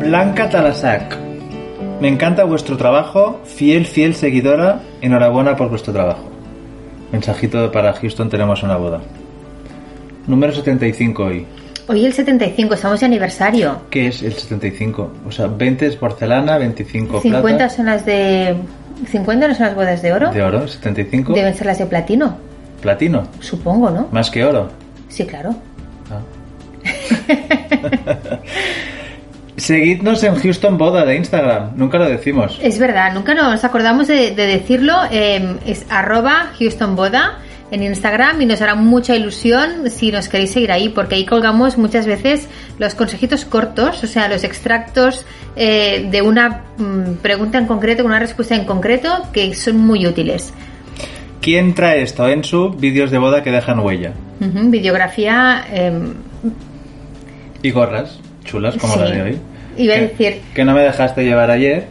Blanca Talasac. Me encanta vuestro trabajo, fiel, fiel seguidora. Enhorabuena por vuestro trabajo. Mensajito para Houston, tenemos una boda. Número 75 hoy. Hoy el 75, estamos de aniversario. ¿Qué es el 75? O sea, 20 es porcelana, 25 50 plata. son las de... ¿50 no son las bodas de oro? De oro, 75. Deben ser las de platino, Platino. supongo, ¿no? Más que oro. Sí, claro. Ah. Seguidnos en Houston Boda de Instagram. Nunca lo decimos. Es verdad, nunca nos acordamos de, de decirlo. eh, es arroba Houston Boda en Instagram y nos hará mucha ilusión si nos queréis seguir ahí, porque ahí colgamos muchas veces los consejitos cortos, o sea, los extractos eh, de una mm, pregunta en concreto, con una respuesta en concreto, que son muy útiles. ¿Quién trae esto en su vídeos de boda que dejan huella? Ujú, videografía, eh, Y gorras chulas como Sí. la de hoy. Iba a Que- decir- Que no me dejaste llevar ayer.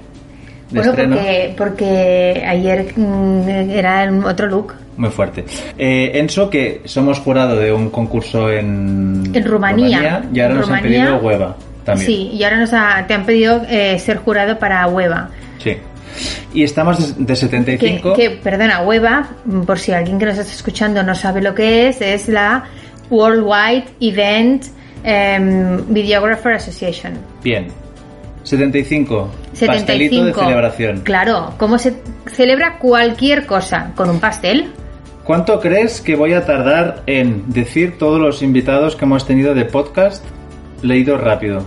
De bueno, estreno. porque, porque ayer mm, era otro look. Muy fuerte. Eh, Enso, que somos jurado de un concurso en, En Rumanía. y ahora En nos han Rumanía. pedido hueva también. Sí, y ahora nos ha- te han pedido eh, ser jurado para Hueva. Sí. Y estamos de, de Que, 75. que, perdona, Hueva, por si alguien que nos está escuchando no sabe lo que es, es la Worldwide Event em, Videographer Association. Bien. 75. 75. Pastelito de celebración. Claro, ¿cómo se celebra cualquier cosa? ¿Con un pastel? ¿Cuánto crees que voy a tardar en decir todos los invitados que hemos tenido de podcast leído rápido?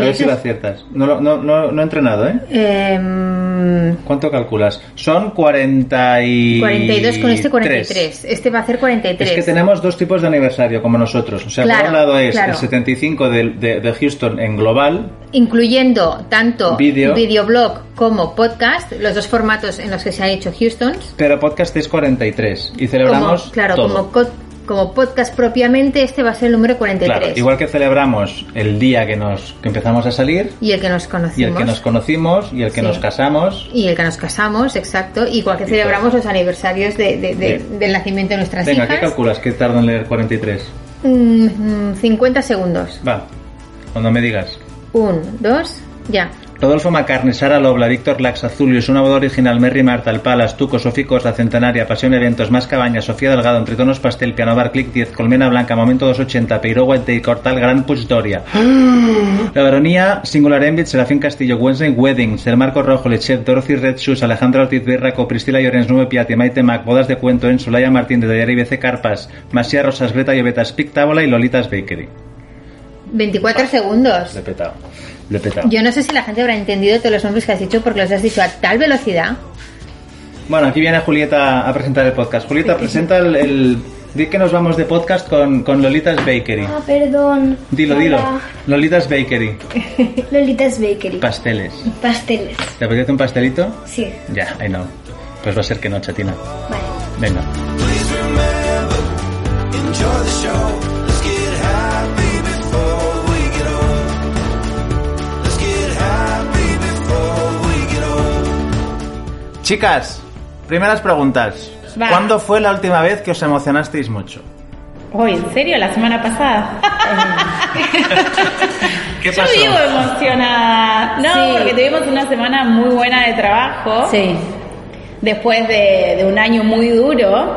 A ver si lo aciertas. No, no, no, no he entrenado, ¿eh? Em, ¿Cuánto calculas? Son 40 y... 42 con este 43. Este va a hacer 43. Es que tenemos dos tipos de aniversario, como nosotros. O sea, Claro, por un lado es claro. el 75 de, de- de Houston en global, incluyendo tanto Vídeo. videoblog como podcast, los dos formatos en los que se han hecho Houstons. pero podcast es 43. Y celebramos como, claro, todo. como, co- como podcast propiamente, este va a ser el número 43. Claro, igual que celebramos el día que nos que empezamos a salir, Y el que nos conocimos. y el que nos conocimos, y el que Sí. nos casamos. Y el que nos casamos, exacto. Igual que Y celebramos todo. los aniversarios de, de- de- del nacimiento de nuestras Venga, ¿qué hijas. calculas que tardo en leer 43? Mm, mm, 50 segundos. Va, cuando me digas. Un, dos, ya. Rodolfo Macarne, Sara Lobla, Víctor Lax, Azulius, una boda original, Merry Marta, Alpalas, Tuco, Soficos, La Centenaria, Pasión Eventos, Más Cabañas, Sofía Delgado, Entre Tonos Pastel, Piano Bar, Click 10, Colmena Blanca, Momento 280, Peiro White Day, Cortal, Gran Puigdoria. La Baronía, Singular Envit, Serafín Castillo, Wednesday Weddings, El Marco Rojo, Lechef, Dorothy Red Shoes, Alejandra Ortiz Berraco, Priscila Llorens, Nube Piatti, Maite Mac, Bodas de Cuento, en Solaya Martín, de Taller IBC Carpas, Masía Rosas, Greta Llobeta, Spic Tábola y Lolitas Bakery. 24 segundos. Le he petado. Le he petado. Yo no sé si la gente habrá entendido todos los nombres que has dicho porque los has dicho a tal velocidad. Bueno, aquí viene Julieta a presentar el podcast. Julieta, presenta el... el... Di que nos vamos de podcast con, con Lolitas Bakery. Ah, perdón. Dilo, dilo. Lolitas Bakery. Lolitas Bakery. Pasteles. Pasteles. ¿Te apetece un pastelito? Sí. Ya, I know. Pues va a ser que no, chatina. Vale. Venga. Chicas, primeras preguntas. Va. ¿Cuándo fue la última vez que os emocionasteis mucho? Uy, ¿en serio? ¿La semana pasada? ¿Qué Yo vivo emocionada. No, Sí. porque tuvimos una semana muy buena de trabajo. Sí. Después de, de un año muy duro.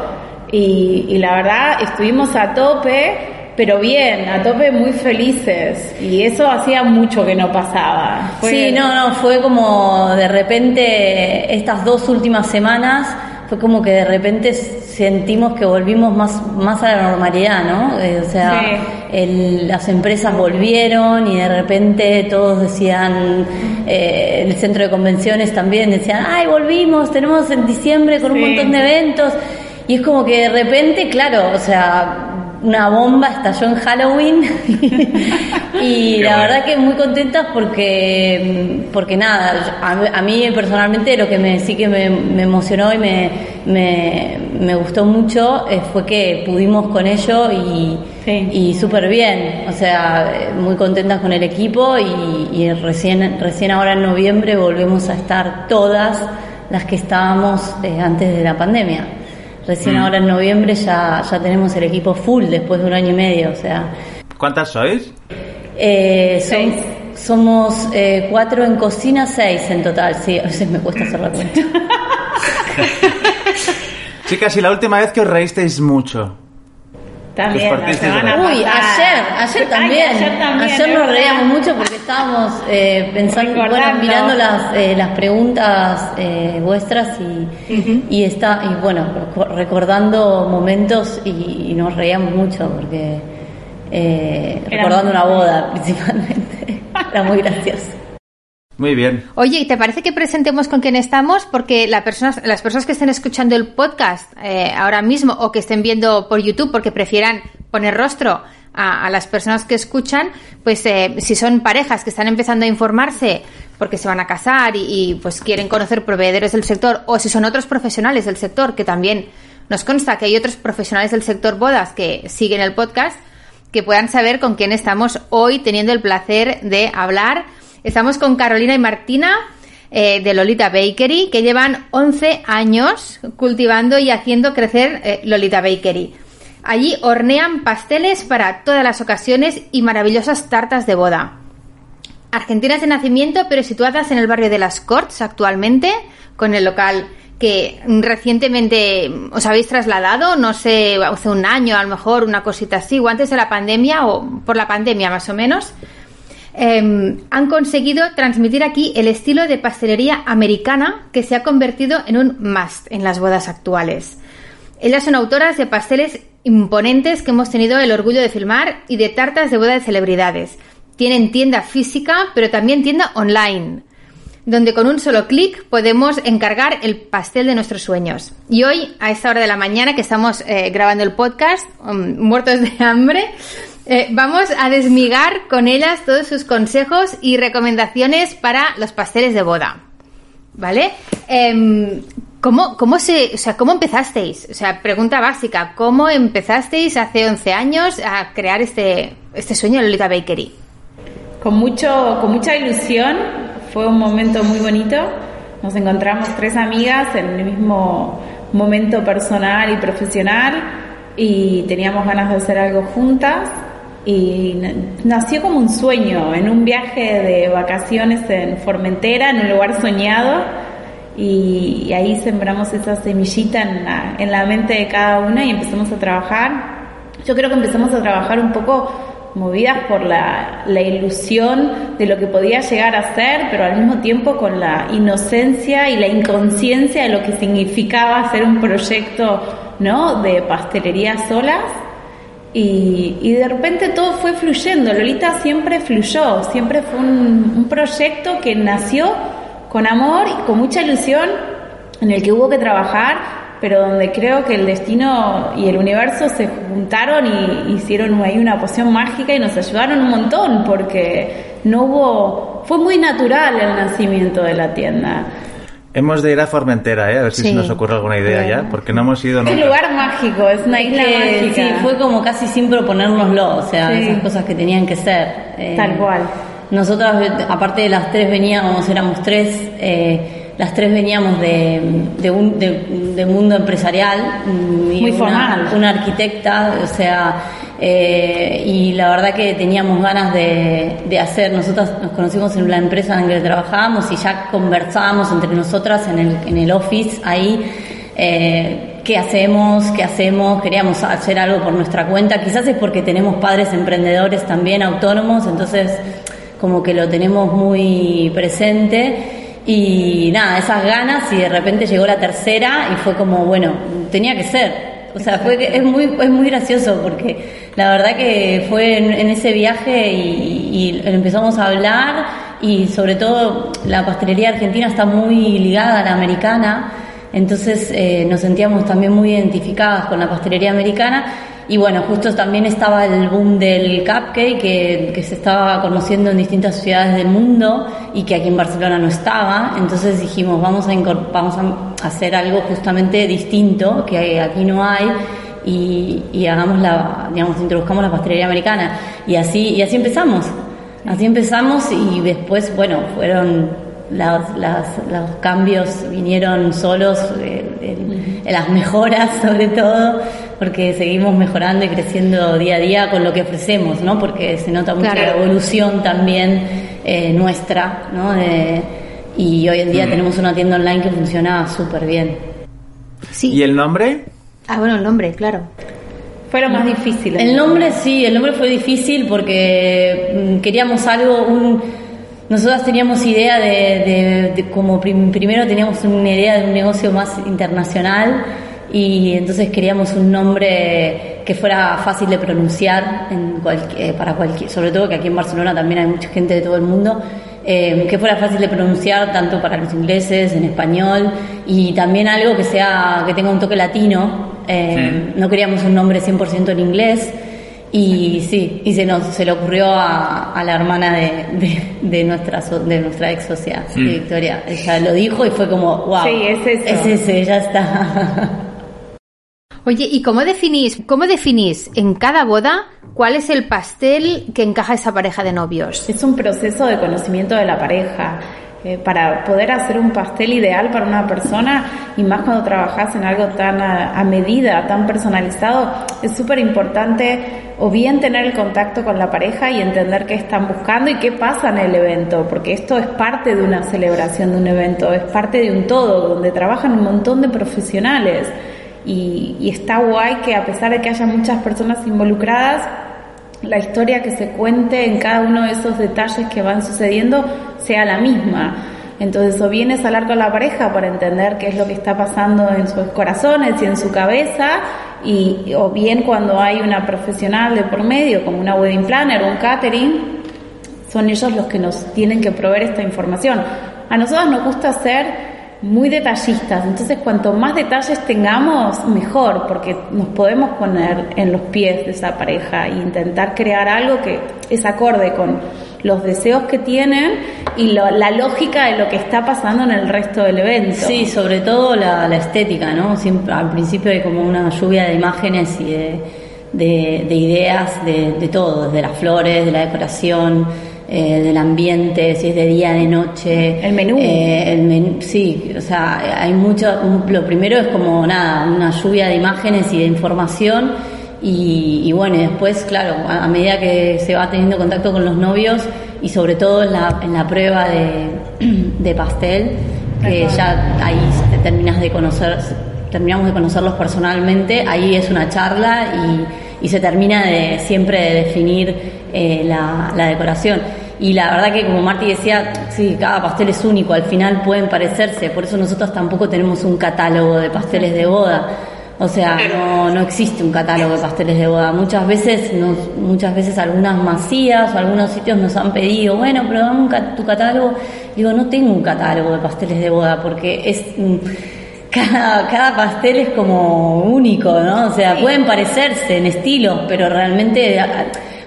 Y, y la verdad, estuvimos a tope, pero bien, a tope muy felices. Y eso hacía mucho que no pasaba. Fue- Sí, no, no, fue como de repente estas dos últimas semanas, fue como que de repente sentimos que volvimos más, más a la normalidad, ¿no? Eh, o sea, Sí. el- las empresas volvieron y de repente todos decían, eh, el centro de convenciones también decían, ay, volvimos, tenemos en diciembre con un montón de eventos. Y es como que de repente, claro, o sea, una bomba, estalló en Halloween y Qué la bueno. verdad que muy contentas porque, porque nada, a, a mí personalmente lo que me, sí que me, me emocionó y me, me, me gustó mucho eh, fue que pudimos con ello y, Sí. y súper bien, o sea, eh, muy contentas con el equipo y, y recién, recién ahora en noviembre volvemos a estar todas las que estábamos eh, antes de la pandemia. Recién Mm. ahora en noviembre ya, ya tenemos el equipo full después de un año y medio, o sea, ¿Cuántas sois? eh, son- somos eh, cuatro en cocina, seis en total, sí, a veces me cuesta hacer la cuenta. Chicas, y la última vez que os reísteis mucho. También, Los la partisteis de- semana Uy, ayer, ayer Ay, también. ayer también, Ayer nos reíamos mucho porque estábamos eh, pensando, bueno, mirando las, eh, las preguntas eh, vuestras y, y está y bueno, reco- recordando momentos y, y nos reíamos mucho porque eh, recordando una boda principalmente. Era muy gracioso. Muy bien. Oye, ¿y te parece que presentemos con quién estamos? Porque la personas, las personas que estén escuchando el podcast eh, ahora mismo o que estén viendo por YouTube porque prefieran poner rostro a, a las personas que escuchan, pues eh, si son parejas que están empezando a informarse porque se van a casar y, y, pues quieren conocer proveedores del sector o si son otros profesionales del sector que también nos consta que hay otros profesionales del sector bodas que siguen el podcast que puedan saber con quién estamos hoy teniendo el placer de hablar. Estamos con Carolina y Martina eh, de Lolita Bakery, que llevan 11 años cultivando y haciendo crecer eh, Lolita Bakery. Allí hornean pasteles para todas las ocasiones y maravillosas tartas de boda. Argentinas de nacimiento, pero situadas en el barrio de las Corts actualmente, con el local que recientemente os habéis trasladado, no sé, hace un año a lo mejor, una cosita así, o antes de la pandemia, o por la pandemia más o menos, eh, han conseguido transmitir aquí el estilo de pastelería americana que se ha convertido en un must en las bodas actuales. Ellas son autoras de pasteles imponentes que hemos tenido el orgullo de filmar y de tartas de boda de celebridades. Tienen tienda física, pero también tienda online, donde con un solo clic podemos encargar el pastel de nuestros sueños. Y hoy, a esta hora de la mañana que estamos eh, grabando el podcast, um, muertos de hambre, eh, vamos a desmigar con ellas todos sus consejos y recomendaciones para los pasteles de boda. ¿Vale? Em, ¿cómo, cómo, se, o sea, ¿Cómo empezasteis? O sea, pregunta básica. ¿Cómo empezasteis hace 11 años a crear este, este sueño de Lolita Bakery? Con, mucho, con mucha ilusión, fue un momento muy bonito. Nos encontramos tres amigas en el mismo momento personal y profesional y teníamos ganas de hacer algo juntas y nació como un sueño en un viaje de vacaciones en Formentera, en un lugar soñado y, y ahí sembramos esa semillita en la, en la mente de cada una y empezamos a trabajar. Yo creo que empezamos a trabajar un poco movidas por la, la ilusión de lo que podía llegar a ser, pero al mismo tiempo con la inocencia y la inconsciencia de lo que significaba hacer un proyecto ¿no? de pastelería solas. Y, y de repente todo fue fluyendo. Lolita siempre fluyó, siempre fue un, un proyecto que nació con amor y con mucha ilusión, en el que hubo que trabajar, pero donde creo que el destino y el universo se juntaron y hicieron ahí una poción mágica y nos ayudaron un montón, porque no hubo, fue muy natural el nacimiento de la tienda. Hemos de ir a Formentera, ¿eh? a ver si Sí. se nos ocurre alguna idea ya, porque no hemos ido Es un nunca. lugar mágico, es una isla Que, mágica. sí, fue como casi sin proponérnoslo, o sea, Sí. esas cosas que tenían que ser. Eh, Tal cual. Nosotras, aparte de las tres veníamos, éramos tres, eh, las tres veníamos de, de un de, de mundo empresarial. mm, y Muy una, formal. Una arquitecta, o sea, eh, y la verdad que teníamos ganas de, de hacer, nosotras nos conocimos en la empresa en la que trabajábamos y ya conversábamos entre nosotras en el, en el office ahí. eh, ¿Qué hacemos? ¿Qué hacemos? Queríamos hacer algo por nuestra cuenta. Quizás es porque tenemos padres emprendedores también, autónomos, entonces como que lo tenemos muy presente. Y nada, esas ganas y de repente llegó la tercera y fue como, bueno, tenía que ser. O sea, fue que es muy, es muy gracioso porque la verdad que fue en, ese viaje y, y empezamos a hablar y sobre todo la pastelería argentina está muy ligada a la americana, entonces eh, nos sentíamos también muy identificadas con la pastelería americana Y bueno, justo también estaba el boom del cupcake que, que se estaba conociendo en distintas ciudades del mundo y que aquí en Barcelona no estaba. Entonces dijimos, vamos a, vamos a hacer algo justamente distinto que aquí no hay y, y hagamos la, digamos, introduzcamos la pastelería americana. Y así, y así empezamos. Así empezamos y después, bueno, fueron los cambios vinieron solos, eh, las mejoras sobre todo, porque seguimos mejorando y creciendo día a día con lo que ofrecemos, ¿no? Porque se nota mucho Claro. la evolución también eh, nuestra, ¿no? De- y hoy en día tenemos una tienda online que funciona súper bien. Sí. ¿Y el nombre? Ah, bueno, el nombre, claro. Fue lo más difícil. El nombre sí, el nombre fue difícil porque mm, queríamos algo, un, nosotras teníamos idea de, de- de como prim- primero teníamos una idea de un negocio más internacional y entonces queríamos un nombre que fuera fácil de pronunciar en cualquier, para cualquier, sobre todo que aquí en Barcelona también hay mucha gente de todo el mundo, eh, que fuera fácil de pronunciar tanto para los ingleses, en español y también algo que sea que tenga un toque latino. eh, No queríamos un nombre 100% en inglés y sí, y se nos se le ocurrió a, a la hermana de, de, de nuestra so- de nuestra ex socia, sí, Victoria. Ella lo dijo y fue como, wow, Sí, es eso. es ese, ya está. Oye, ¿y cómo definís, cómo definís en cada boda cuál es el pastel que encaja esa pareja de novios? Es un proceso de conocimiento de la pareja. Eh, para poder hacer un pastel ideal para una persona y más cuando trabajas en algo tan a, a medida, tan personalizado, es súper importante o bien tener el contacto con la pareja y entender qué están buscando y qué pasa en el evento, porque esto es parte de una celebración de un evento, es parte de un todo, donde trabajan un montón de profesionales y, está guay que a pesar de que haya muchas personas involucradas, la historia que se cuente en cada uno de esos detalles que van sucediendo sea la misma. Entonces, o vienes a hablar con la pareja para entender qué es lo que está pasando en sus corazones y en su cabeza, y, o bien cuando hay una profesional de por medio, como una wedding planner o un catering, son ellos los que nos tienen que proveer esta información. A nosotros nos gusta ser muy detallistas, entonces cuanto más detalles tengamos, mejor, porque nos podemos poner en los pies de esa pareja e intentar crear algo que es acorde con los deseos que tienen y lo- la lógica de lo que está pasando en el resto del evento. Sí, sobre todo la, la estética, ¿no? Siempre, al principio hay como una lluvia de imágenes y de, de- de ideas de, de todo, de las flores, de la decoración, eh, del ambiente, si es de día, de noche. El menú. Eh, el menú, sí, o sea, hay mucho, lo primero es como nada, una lluvia de imágenes y de información y, y bueno, y después, claro, a, a medida que se va teniendo contacto con los novios y sobre todo en la, en la prueba de, de pastel, que ya ahí te terminas de conocer, terminamos de conocerlos personalmente, ahí es una charla y, y se termina de siempre de definir eh, la, la decoración. Y la verdad que como Marti decía, sí, cada pastel es único, al final pueden parecerse, por eso nosotros tampoco tenemos un catálogo de pasteles de boda. O sea, no, no existe un catálogo de pasteles de boda. Muchas veces, nos, muchas veces algunas masías o algunos sitios nos han pedido, bueno, pero dame un tu catálogo. Digo, no tengo un catálogo de pasteles de boda porque es mm, cada, cada pastel es como único, ¿no? O sea, pueden parecerse en estilos, pero realmente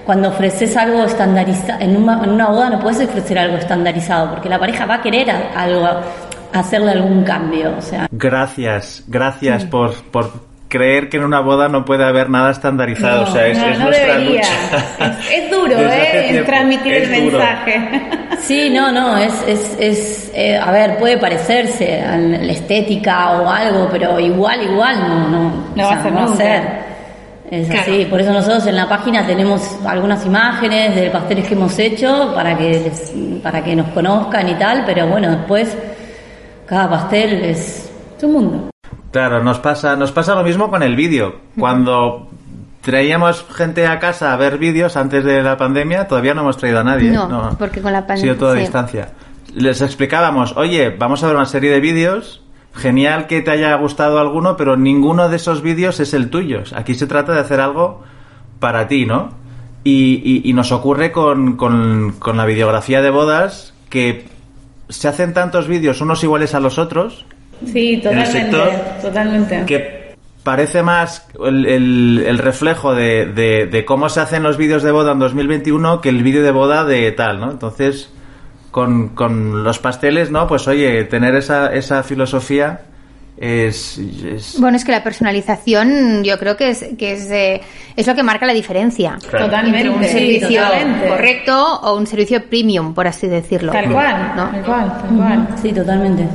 cuando ofreces algo estandarizado, en una, en una boda no puedes ofrecer algo estandarizado porque la pareja va a querer algo, hacerle algún cambio, o sea. Gracias, gracias por, por creer que en una boda no puede haber nada estandarizado. No, o sea, es, no, es no nuestra debería. lucha. Es, es duro, ¿eh? Transmitir Es el duro. mensaje. Sí, no, no, es, es, es eh, a ver, puede parecerse a la estética o algo, pero igual, igual, no, no, No va a ser no nunca. ser. Es Claro. así, por eso nosotros en la página tenemos algunas imágenes de pasteles que hemos hecho para que les- para que nos conozcan y tal, pero bueno, después cada pastel es Tu mundo. Claro, nos pasa, nos pasa lo mismo con el vídeo. Cuando traíamos gente a casa a ver vídeos antes de la pandemia, todavía no hemos traído a nadie. No, porque con la Ha pandemia- sido todo a distancia. Les explicábamos, oye, vamos a ver una serie de vídeos. Genial que te haya gustado alguno, pero ninguno de esos vídeos es el tuyo. Aquí se trata de hacer algo para ti, ¿no? Y, y- y nos ocurre con, con- con la videografía de bodas que se hacen tantos vídeos unos iguales a los otros Sí, En el totalmente. sector Totalmente. que parece más el, el- el reflejo de, de- de cómo se hacen los vídeos de boda en 2021 que el vídeo de boda de tal, ¿no? Entonces, con, con los pasteles, ¿no? Pues oye, tener esa, esa filosofía es... es- Bueno, es que la personalización yo creo que es que es, eh, es lo que marca la diferencia Claro. Totalmente. entre un Sí, servicio totalmente. correcto o un servicio premium, por así decirlo. Tal cual, ¿no? tal cual, tal cual. Sí, totalmente.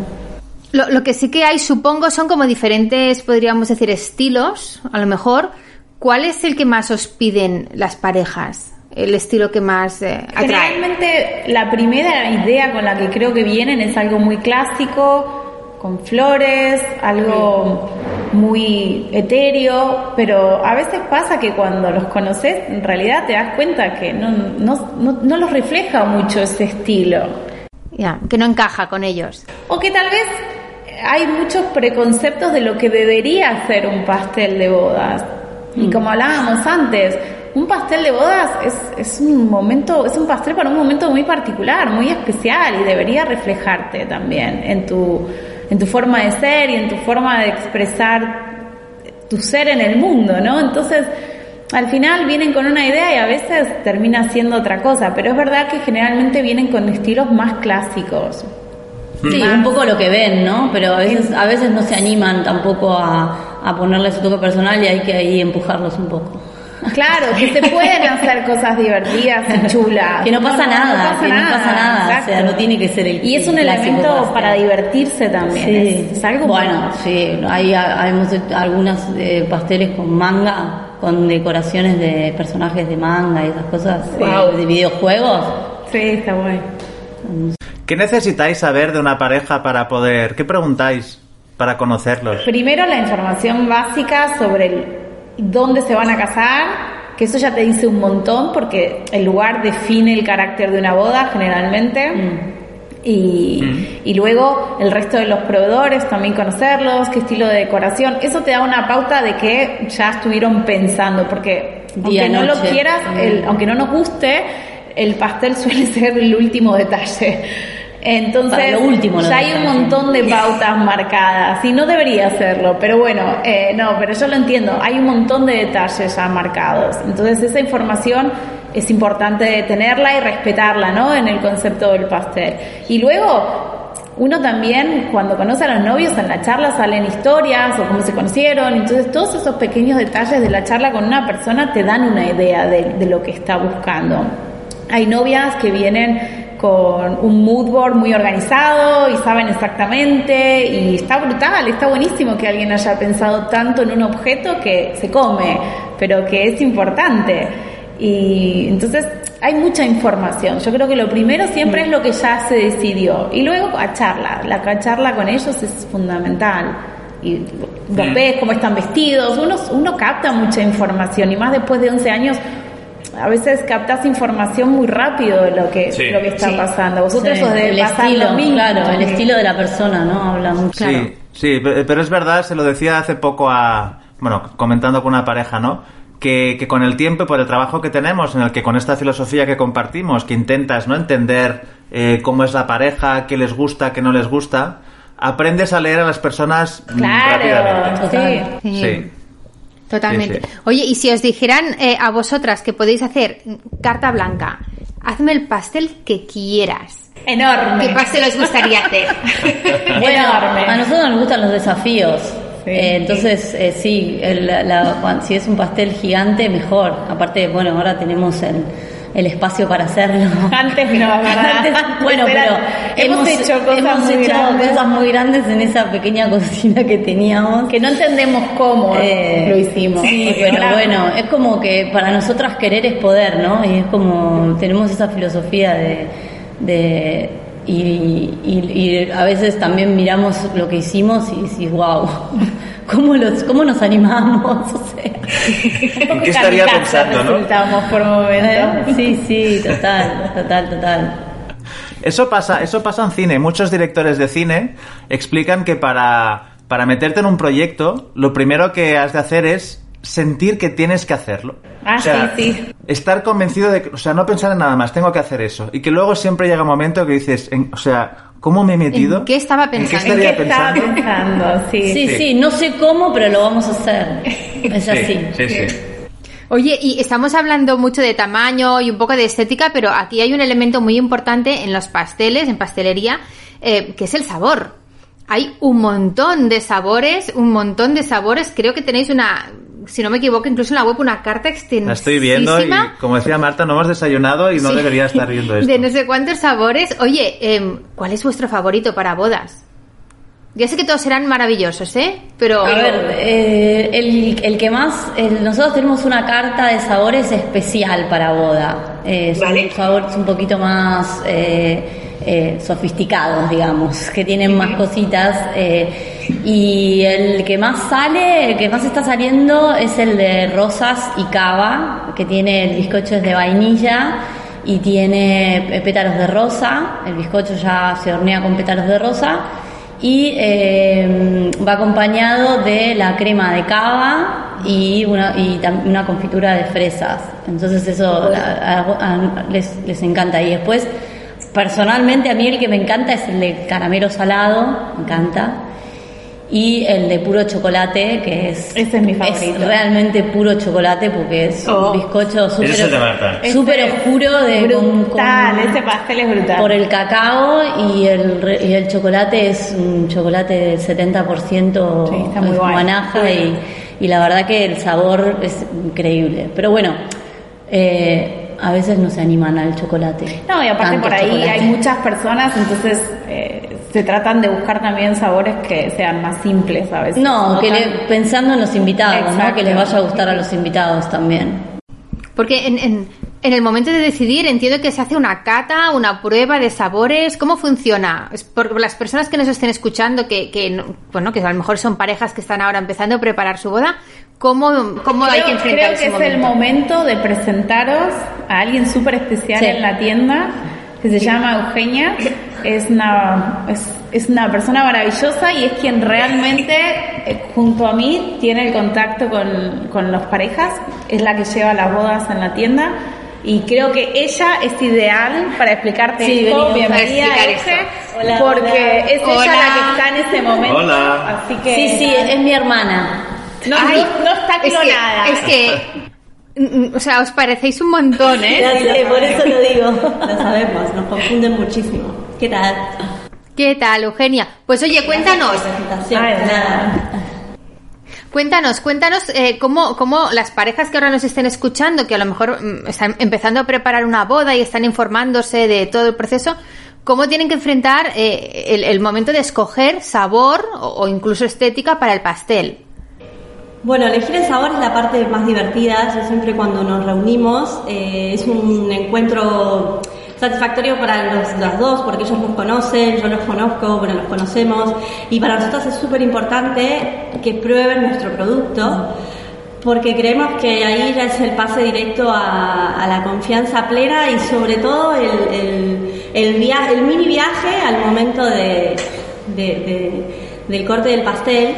Lo, lo que sí que hay, supongo, son como diferentes, podríamos decir, estilos, a lo mejor. ¿Cuál es el que más os piden las parejas? El estilo que más eh, atrae. Generalmente la primera idea con la que creo que vienen es algo muy clásico, con flores, algo muy etéreo, pero a veces pasa que cuando los conoces en realidad te das cuenta que no, no, no, no los refleja mucho ese estilo. Ya, que no encaja con ellos. O que tal vez hay muchos preconceptos de lo que debería ser un pastel de bodas. Y como hablábamos antes, un pastel de bodas es, es un momento, es un pastel para un momento muy particular, muy especial y debería reflejarte también en tu, en tu forma de ser y en tu forma de expresar tu ser en el mundo, ¿no? Entonces, al final vienen con una idea y a veces termina siendo otra cosa, pero es verdad que generalmente vienen con estilos más clásicos. Sí, un poco lo que ven, ¿no? Pero a veces, a veces no se animan tampoco a, a ponerle su toque personal y hay que ahí empujarlos un poco. Claro, que se pueden hacer cosas divertidas y chulas. Que no pasa nada, que no pasa nada, o sea, no tiene que ser el Y es un el elemento para divertirse también. Sí. Es, es algo bueno, sí, hay, hay- algunas eh, pasteles con manga, con decoraciones de personajes de manga y esas cosas, eh, Wow. de videojuegos. Sí, está bueno. ¿Qué necesitáis saber de una pareja para poder... ¿Qué preguntáis para conocerlos? Primero la información básica sobre el- dónde se van a casar, que eso ya te dice un montón porque el lugar define el carácter de una boda generalmente. Y, y luego el resto de los proveedores también conocerlos, qué estilo de decoración. Eso te da una pauta de que ya estuvieron pensando, porque Día, aunque no lo noche. quieras, el- aunque no nos guste, el pastel suele ser el último detalle. Entonces, Para lo último ya hay un montón de pautas marcadas y no debería hacerlo, pero bueno, eh, no, pero yo lo entiendo, hay un montón de detalles ya marcados, entonces esa información es importante tenerla y respetarla, ¿no? En el concepto del pastel. Y luego, uno también, cuando conoce a los novios, en la charla salen historias o cómo se conocieron, entonces todos esos pequeños detalles de la charla con una persona te dan una idea de, de lo que está buscando. Hay novias que vienen con un mood board muy organizado y saben exactamente y está brutal, está buenísimo que alguien haya pensado tanto en un objeto que se come, pero que es importante. Y entonces hay mucha información. Yo creo que lo primero siempre es lo que ya se decidió y luego a charla. La charla con ellos es fundamental. Y vos ves cómo están vestidos, uno, uno capta mucha información y más después de 11 años a veces captas información muy rápido de lo que, Sí. lo que está Sí. pasando. Vosotros Sí, os debe el estilo, lo mismo. claro, el estilo de la persona, ¿no? Habla mucho. Sí, sí, pe- pero es verdad, se lo decía hace poco a, bueno, comentando con una pareja, ¿no? Que, que con el tiempo y por el trabajo que tenemos, en el que con esta filosofía que compartimos, que intentas, ¿no? Entender eh, cómo es la pareja, qué les gusta, qué no les gusta, aprendes a leer a las personas mm, Claro, rápidamente. Sí. Sí. Totalmente. Sí, sí. Oye, y si os dijeran eh, a vosotras que podéis hacer carta blanca, hazme el pastel que quieras. Enorme. ¿Qué pastel os gustaría hacer? Bueno, Enorme. a nosotros nos gustan los desafíos. Sí. Eh, entonces, eh, sí, el- la- cuan- si es un pastel gigante, mejor. Aparte, bueno, ahora tenemos el, el espacio para hacerlo. Antes no, ¿verdad? Antes, bueno, pero era- hemos hecho cosas hemos muy hecho grandes. cosas muy grandes en esa pequeña cocina que teníamos. Que no entendemos cómo Eh, lo hicimos. Sí, pero claro, bueno, es como que para nosotras querer es poder, ¿no? Y es como tenemos esa filosofía de... de y, y- y a veces también miramos lo que hicimos y decís, wow, ¿cómo, los, cómo nos animamos? O sea, un poco ¿En qué estaría pensando, no? por momentos. sí, sí, total, total, total. Eso pasa, eso pasa en cine. Muchos directores de cine explican que para, para meterte en un proyecto, lo primero que has de hacer es sentir que tienes que hacerlo. Ah, sí, sí. Estar convencido de que, o sea, no pensar en nada más, tengo que hacer eso. Y que luego siempre llega un momento que dices, en- o sea, ¿Cómo me he metido? ¿En qué estaba ¿En qué pensando? estaría ¿Qué estaba pensando? pensando? Sí. Sí, Sí. sí, no sé cómo, pero lo vamos a hacer. Es así. Sí, sí, sí. Oye, y estamos hablando mucho de tamaño y un poco de estética, pero aquí hay un elemento muy importante en los pasteles, en pastelería, eh, que es el sabor. Hay un montón de sabores, un montón de sabores. Creo que tenéis una, si no me equivoco, incluso en la web una carta extensísima. La estoy viendo y, como decía Marta, no hemos desayunado y no Sí. debería estar viendo esto. De no sé cuántos sabores. Oye, em, ¿cuál es vuestro favorito para bodas? Ya sé que todos serán maravillosos, ¿eh? Pero... A ver, eh, el, el que más, el- nosotros tenemos una carta de sabores especial para boda. Eh, Vale. sabores un poquito más eh, eh, sofisticados, digamos, que tienen más cositas. eh, y el que más sale, el que más está saliendo es el de rosas y cava, que tiene el bizcocho es de vainilla y tiene pétalos de rosa. El bizcocho ya se hornea con pétalos de rosa y eh, va acompañado de la crema de cava y una, y una confitura de fresas. Entonces eso a- a- a- les, les encanta. Y después, personalmente a mí el que me encanta es el de caramelo salado, me encanta. Y el de puro chocolate, que es, Ese es mi favorito. realmente puro chocolate porque es Oh. un bizcocho súper oscuro de con- Brutal, con- ese pastel es brutal. por el cacao y el, y el chocolate es un chocolate del 70% Sí, está muy es bueno. guanaja y, y la verdad que el sabor es increíble. Pero bueno, eh, a veces no se animan al chocolate. No, y aparte por ahí chocolate. hay muchas personas, entonces eh, se tratan de buscar también sabores que sean más simples a veces. No, que tan- le- pensando en los invitados, ¿no? Que les vaya a gustar a los invitados también. Porque en, en- en el momento de decidir entiendo que se hace una cata, una prueba de sabores. ¿Cómo funciona? Es por las personas que nos estén escuchando, que, que, no- bueno, que a lo mejor son parejas que están ahora empezando a preparar su boda, ¿cómo, cómo hay que Creo, enfrentar creo ese que es el momento? de presentaros a alguien súper especial Sí. en la tienda que se llama Eugenia. Es una, es, es una persona maravillosa y es quien realmente, eh, junto a mí, tiene el contacto con, con las parejas. Es la que lleva las bodas en la tienda. Y creo que ella es ideal para explicarte Sí, esto. Bienvenida. Hola, porque hola. es ella Hola. la que está en ese momento. Hola. Así que Sí, sí, es mi hermana. No, Ay, no, no está es que- clonada. Es que, mm, o sea, os parecéis un montón, ¿eh? por eso lo digo. Lo sabemos, nos confunden muchísimo. ¿Qué tal? ¿Qué tal, Eugenia? Pues oye, cuéntanos, Presentación. Ay, Nada. Cuéntanos, cuéntanos eh, cómo, cómo las parejas que ahora nos estén escuchando, que a lo mejor mm, están empezando a preparar una boda y están informándose de todo el proceso, cómo tienen que enfrentar eh, el, el momento de escoger sabor o, o incluso estética para el pastel. Bueno, elegir el sabor es la parte más divertida. Yo siempre cuando nos reunimos eh, es un encuentro satisfactorio para los, las dos porque ellos nos conocen, yo los conozco, bueno, los conocemos y para nosotros es súper importante que prueben nuestro producto porque creemos que ahí ya es el pase directo a, la confianza plena y sobre todo el, el, el, mini viaje al momento de, de- de- del corte del pastel.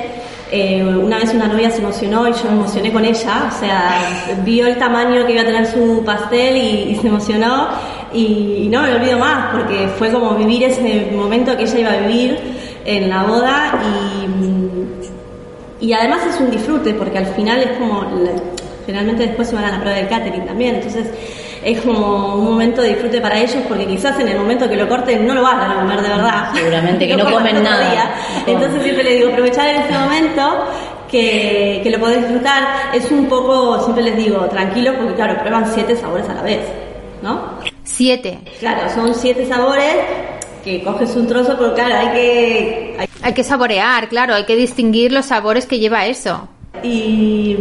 Eh, una vez una novia se emocionó y yo me emocioné con ella, o sea, vio el tamaño que iba a tener su pastel y, se emocionó y, no me olvido más porque fue como vivir ese momento que ella iba a vivir en la boda y, y además es un disfrute porque al final es como, generalmente después se van a la prueba del catering también, entonces es como un momento de disfrute para ellos porque quizás en el momento que lo corten no lo van a comer de verdad. Seguramente que no comen nada. No. Entonces siempre les digo, aprovechar en ese momento que, que lo podés disfrutar. Es un poco, siempre les digo, tranquilos porque claro, prueban siete sabores a la vez, ¿no? Siete. Claro, son siete sabores que coges un trozo, pero claro, hay que... hay- Hay que saborear, claro, hay que distinguir los sabores que lleva eso. Y,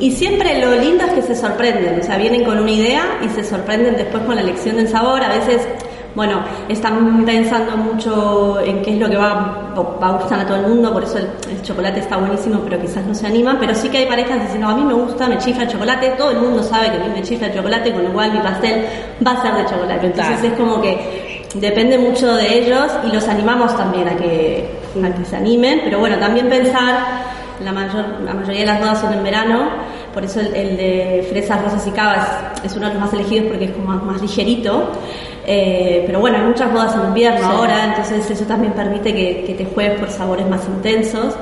y siempre lo lindo es que se sorprenden, o sea, vienen con una idea y se sorprenden después con la elección del sabor. A veces, bueno, están pensando mucho en qué es lo que va, va a gustar a todo el mundo, por eso el, el chocolate está buenísimo, pero quizás no se animan. Pero sí que hay parejas que dicen, no, a mí me gusta, me chifla el chocolate, todo el mundo sabe que a mí me chifla el chocolate, con lo cual mi pastel va a ser de chocolate. Entonces Claro. es como que depende mucho de ellos y los animamos también a que, a que se animen, pero bueno, también pensar, la, mayor, la mayoría de las bodas son en verano, por eso el, el de fresas, rosas y cavas es uno de los más elegidos porque es como más, más ligerito. Eh, pero bueno, hay muchas bodas en invierno ahora, entonces eso también permite que, que te juegues por sabores más intensos.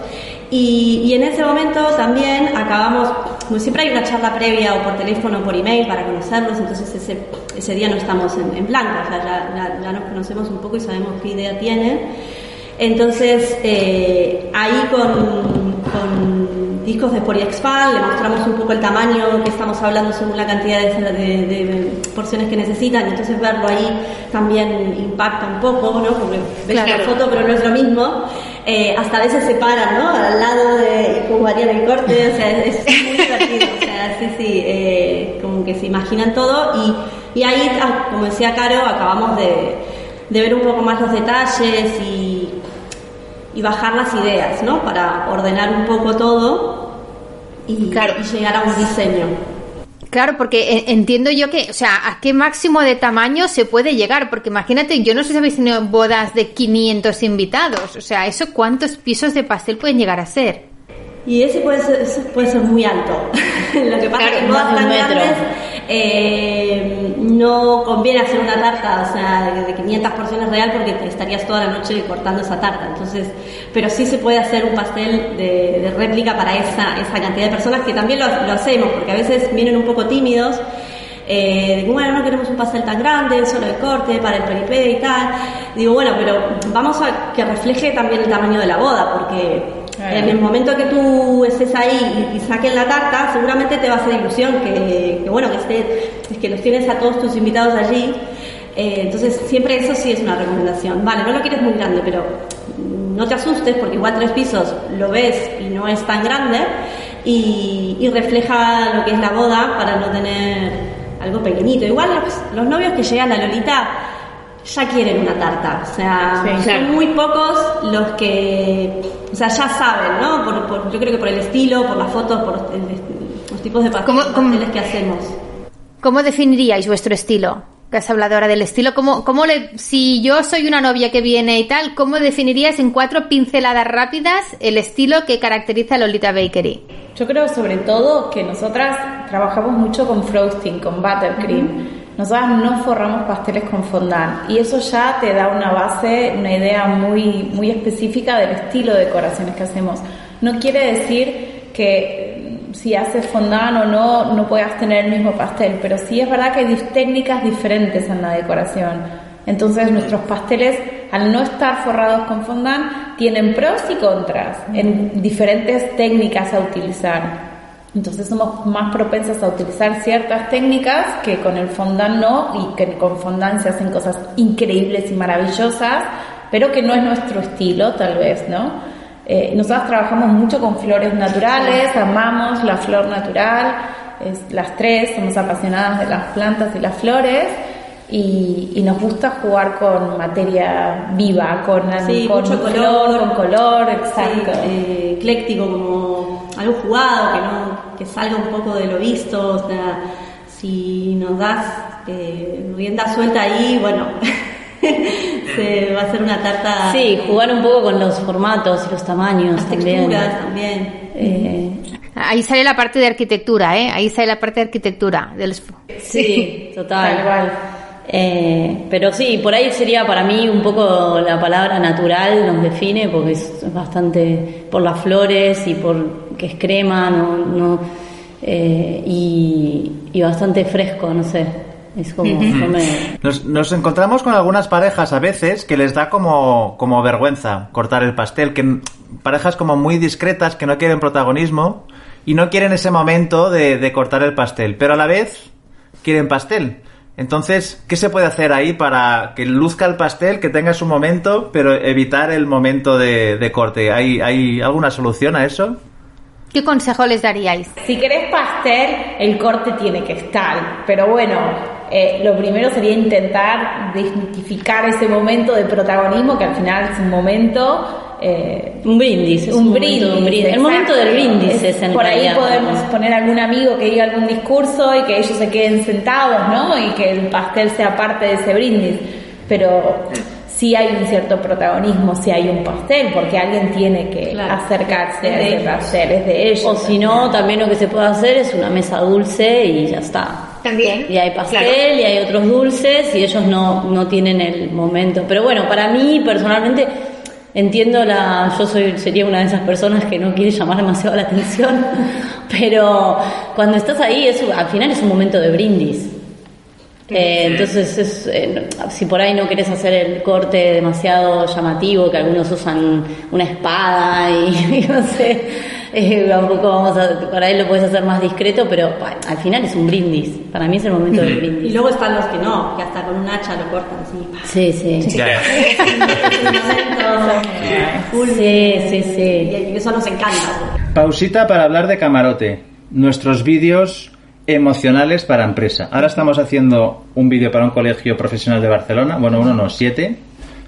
Y, y en ese momento también acabamos, como siempre hay una charla previa o por teléfono o por email para conocerlos, entonces ese, ese día no estamos en, en blanco, o sea, ya, ya- ya nos conocemos un poco y sabemos qué idea tienen. Entonces, eh, ahí con, con discos de Poriexpal le mostramos un poco el tamaño que estamos hablando según la cantidad de, de- de porciones que necesitan. Entonces, verlo ahí también impacta un poco, ¿no? Porque ves Claro. la foto, pero no es lo mismo. Eh, hasta a veces se paran, ¿no? Al lado de harían el corte, o sea, es, es muy divertido. O sea, sí, sí, eh, como que se imaginan todo. Y, y ahí, ah, como decía Caro, acabamos de, de ver un poco más los detalles y, y bajar las ideas, ¿no? Para ordenar un poco todo y, Claro. y llegar a un diseño. Claro, porque eh, entiendo yo que, o sea, ¿a qué máximo de tamaño se puede llegar? Porque imagínate, yo no sé si habéis tenido bodas de 500 invitados, o sea, ¿eso cuántos pisos de pastel pueden llegar a ser? Y ese puede ser, ese puede ser muy alto. Lo que pasa Claro, es que en bodas tan metro. grandes eh, no conviene hacer una tarta, o sea, de 500 porciones real porque te estarías toda la noche cortando esa tarta. Entonces, pero sí se puede hacer un pastel de, réplica para esa, cantidad de personas que también lo, hacemos, porque a veces vienen un poco tímidos. Eh, bueno, no queremos un pastel tan grande, solo de corte, para el peripé y tal. Digo, bueno, pero vamos a que refleje también el tamaño de la boda, porque Claro. en el momento que tú estés ahí y, y saquen la tarta, seguramente te va a hacer ilusión que, que, bueno, que esté, que los tienes a todos tus invitados allí. Eh, entonces, siempre eso sí es una recomendación. Vale, no lo quieres muy grande, pero no te asustes porque igual tres pisos lo ves y no es tan grande y, y refleja lo que es la boda para no tener algo pequeñito. Igual los, los novios que llegan a Lolita ya quieren una tarta, o sea, Sí, son claro. muy pocos los que, o sea, ya saben, ¿no? Por, por- yo creo que por el estilo, por las fotos, por el- los tipos de pas- ¿Cómo- cómo- pasteles que hacemos. ¿Cómo definiríais vuestro estilo? Que has hablado ahora del estilo, ¿cómo, cómo le, si yo soy una novia que viene y tal, ¿cómo definirías en cuatro pinceladas rápidas el estilo que caracteriza a Lolita Bakery? Yo creo sobre todo que nosotras trabajamos mucho con frosting, con buttercream. Nosotras no forramos pasteles con fondant y eso ya te da una base, una idea muy, muy específica del estilo de decoraciones que hacemos. No quiere decir que si haces fondant o no, no puedas tener el mismo pastel, pero sí es verdad que hay técnicas diferentes en la decoración. Entonces nuestros pasteles, al no estar forrados con fondant, tienen pros y contras en diferentes técnicas a utilizar. Entonces somos más propensas a utilizar ciertas técnicas que con el fondant no y que con fondant se hacen cosas increíbles y maravillosas, pero que no es nuestro estilo tal vez, ¿no? Eh, nosotras trabajamos mucho con flores naturales, amamos la flor natural, es- las tres somos apasionadas de las plantas y las flores y, y nos gusta jugar con materia viva, con, Sí, con mucho flor, color. con color, exacto. Sí, eh, ecléctico, como algo jugado, que no que salga un poco de lo visto, o sea, si nos das eh, rienda suelta ahí, bueno, se va a hacer una tarta. Sí, jugar un poco con los formatos y los tamaños las también. texturas también. Eh, Ahí sale la parte de arquitectura, ¿eh? Ahí sale la parte de arquitectura. De los... sí, total. Tal cual. Eh, pero sí, por ahí sería para mí un poco la palabra natural nos define porque es bastante por las flores y por que es crema, no, no, eh, y, y bastante fresco, no sé. Es como no me- Nos, nos encontramos con algunas parejas a veces que les da como, como vergüenza cortar el pastel, que parejas como muy discretas que no quieren protagonismo y no quieren ese momento de, de cortar el pastel, pero a la vez quieren pastel. Entonces, ¿qué se puede hacer ahí para que luzca el pastel, que tenga su momento, pero evitar el momento de, de corte? ¿Hay, ¿Hay alguna solución a eso? ¿Qué consejo les daríais? Si querés pastel, el corte tiene que estar. Pero bueno, eh, lo primero sería intentar desmitificar ese momento de protagonismo, que al final es un momento. Eh, Un brindis, es un, un momento brindis. de un brindis. El momento del brindis es en Por ahí realidad. podemos poner algún amigo que diga algún discurso y que ellos se queden sentados, ¿no? Y que el pastel sea parte de ese brindis. Pero sí hay un cierto protagonismo, si hay un pastel, porque alguien tiene que Claro. acercarse Es a ese ellos. pastel, es de ellos. O si no, también lo que se puede hacer es una mesa dulce y ya está. También. Y hay pastel Claro. y hay otros dulces y ellos no, no tienen el momento. Pero bueno, para mí personalmente entiendo la... Yo soy sería una de esas personas que no quiere llamar demasiado la atención, pero cuando estás ahí es, al final es un momento de brindis. Eh, entonces, es, eh, si por ahí no querés hacer el corte demasiado llamativo, que algunos usan una espada y, y no sé, eh, tampoco vamos a, por ahí lo puedes hacer más discreto, pero bueno, al final es un brindis. Para mí es el momento del Y brindis. luego están los que no, que hasta con un hacha lo cortan. Sí, sí. Ya. Sí, sí, sí. Y eso nos encanta. Pausita para hablar de camarote. Nuestros vídeos emocionales para empresa. Ahora estamos haciendo un vídeo para un colegio profesional de Barcelona. Bueno, uno no, siete.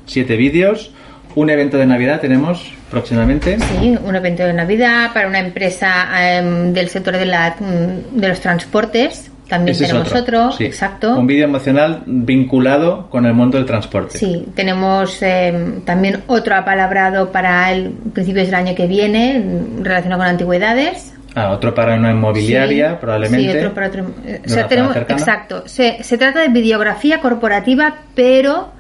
Siete vídeos. Un evento de Navidad tenemos próximamente. Sí, un evento de Navidad para una empresa em, del sector de, la, mm, de los transportes. También Ese es tenemos otro. otro, Sí. exacto. Un vídeo emocional vinculado con el mundo del transporte. Sí, tenemos em, también otro apalabrado para el principios del año que viene, mm, relacionado con antigüedades. Ah, otro para una inmobiliaria, Sí, probablemente. Sí, otro para otro. eh, o sea, tenemos, exacto. Se, se trata de videografía corporativa, pero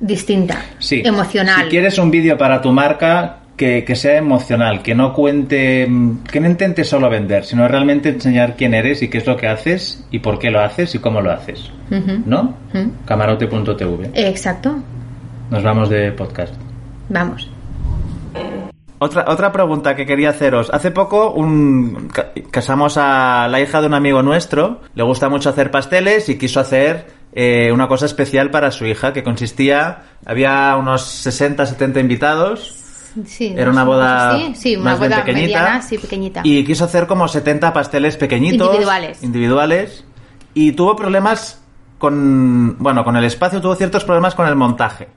distinta, Sí. emocional. Si quieres un vídeo para tu marca que, que sea emocional, que no cuente, que no intente solo vender, sino realmente enseñar quién eres y qué es lo que haces y por qué lo haces y cómo lo haces. ¿No? Ujú. Camarote.tv. Exacto. Nos vamos de podcast. Vamos. Otra, otra pregunta que quería haceros. Hace poco un, ca- casamos a la hija de un amigo nuestro. Le gusta mucho hacer pasteles y quiso hacer eh, una cosa especial para su hija que consistía... Había unos 60, 70 invitados. Sí, Era una boda Sí, sí, una más bien boda pequeñita. mediana, sí, pequeñita. Y quiso hacer como 70 pasteles pequeñitos. Individuales. Individuales. Y tuvo problemas con... Bueno, con el espacio tuvo ciertos problemas con el montaje.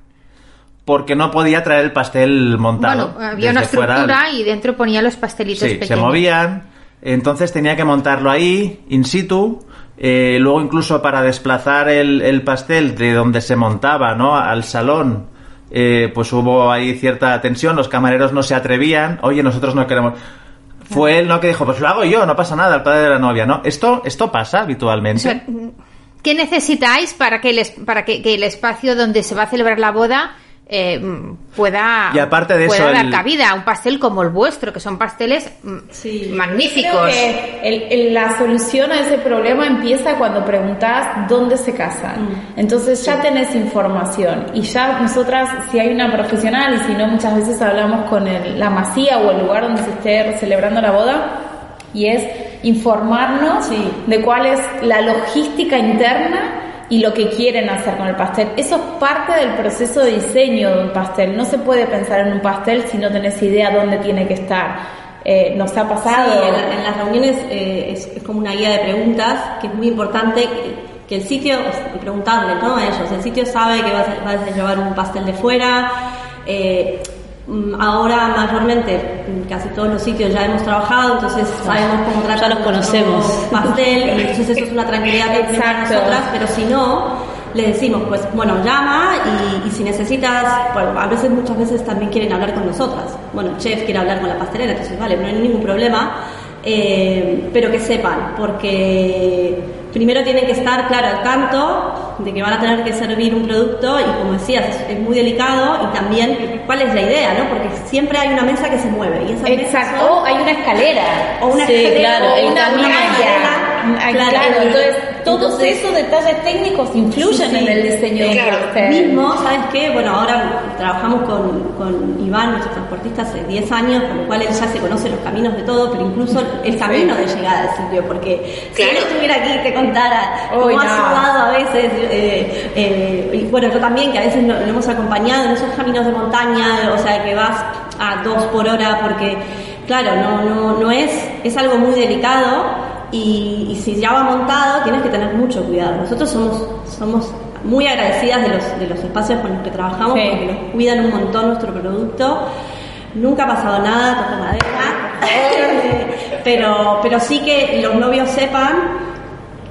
Porque no podía traer el pastel montado. Bueno, había una desde fuera. estructura y dentro ponía los pastelitos pequeños. se movían. Entonces tenía que montarlo ahí, in situ. Eh, luego incluso para desplazar el, el pastel de donde se montaba, ¿no? Al salón, eh, pues hubo ahí cierta tensión. Los camareros no se atrevían. Oye, nosotros no queremos. Fue él, ¿no? Que dijo, pues lo hago yo, no pasa nada, el padre de la novia, ¿no? Esto, esto pasa habitualmente. ¿Qué necesitáis para que el, para que el espacio donde se va a celebrar la boda eh, mm, pueda, Y aparte de pueda eso, dar el- cabida a un pastel como el vuestro, que son pasteles mm, Sí. magníficos? Creo que el- el- la solución a ese problema empieza cuando preguntas dónde se casan. Entonces ya tenés información y ya nosotras, si hay una profesional y si no, muchas veces hablamos con el- la masía o el lugar donde se esté celebrando la boda y es informarnos Sí. de cuál es la logística interna y lo que quieren hacer con el pastel. Eso es parte del proceso de diseño de un pastel. No se puede pensar en un pastel si no tenés idea dónde tiene que estar. Eh, nos ha pasado. Sí, en, la- en las reuniones eh, es, es como una guía de preguntas que es muy importante que, que el sitio, preguntarle ¿no? a ellos, el sitio sabe que vas a, vas a llevar un pastel de fuera. eh, ahora mayormente mm, casi todos los sitios ya hemos trabajado, entonces sabemos cómo tratar Ya los conocemos. pastel, y entonces eso es una tranquilidad también para nosotras, pero si no, le decimos, pues bueno, llama y, y si necesitas, bueno, a veces, muchas veces también quieren hablar con nosotras. Bueno, el chef quiere hablar con la pastelera, entonces vale, no hay ningún problema, eh, pero que sepan, porque primero tienen que estar, claro, al tanto de que van a tener que servir un producto y como decías, es, muy delicado y también cuál es la idea, ¿no? Porque siempre hay una mesa que se mueve y esa mesa Exacto. son- O hay una escalera. o una Sí, escalera, claro, o una, camino. una. Ay, Claro, entonces todos entonces- esos detalles técnicos influyen Sí, en el diseño de un Claro, mismo, ¿sabes qué? Bueno, ahora trabajamos con, con Iván, nuestro transportista, hace 10 años, con lo cual él ya se conoce los caminos de todo, pero incluso el camino de llegada al sitio, porque si él estuviera aquí y te contara cómo ha no. sudado a veces, eh, eh, y bueno, yo también, que a veces lo, lo hemos acompañado en esos caminos de montaña, o sea, que vas a dos por hora, porque, claro, no, no, no es, es algo muy delicado. Y, y si ya va montado, tienes que tener mucho cuidado. Nosotros somos, somos muy agradecidas de los, de los espacios con los que trabajamos Sí. porque nos cuidan un montón nuestro producto. Nunca ha pasado nada, toco madera. pero, pero sí que los novios sepan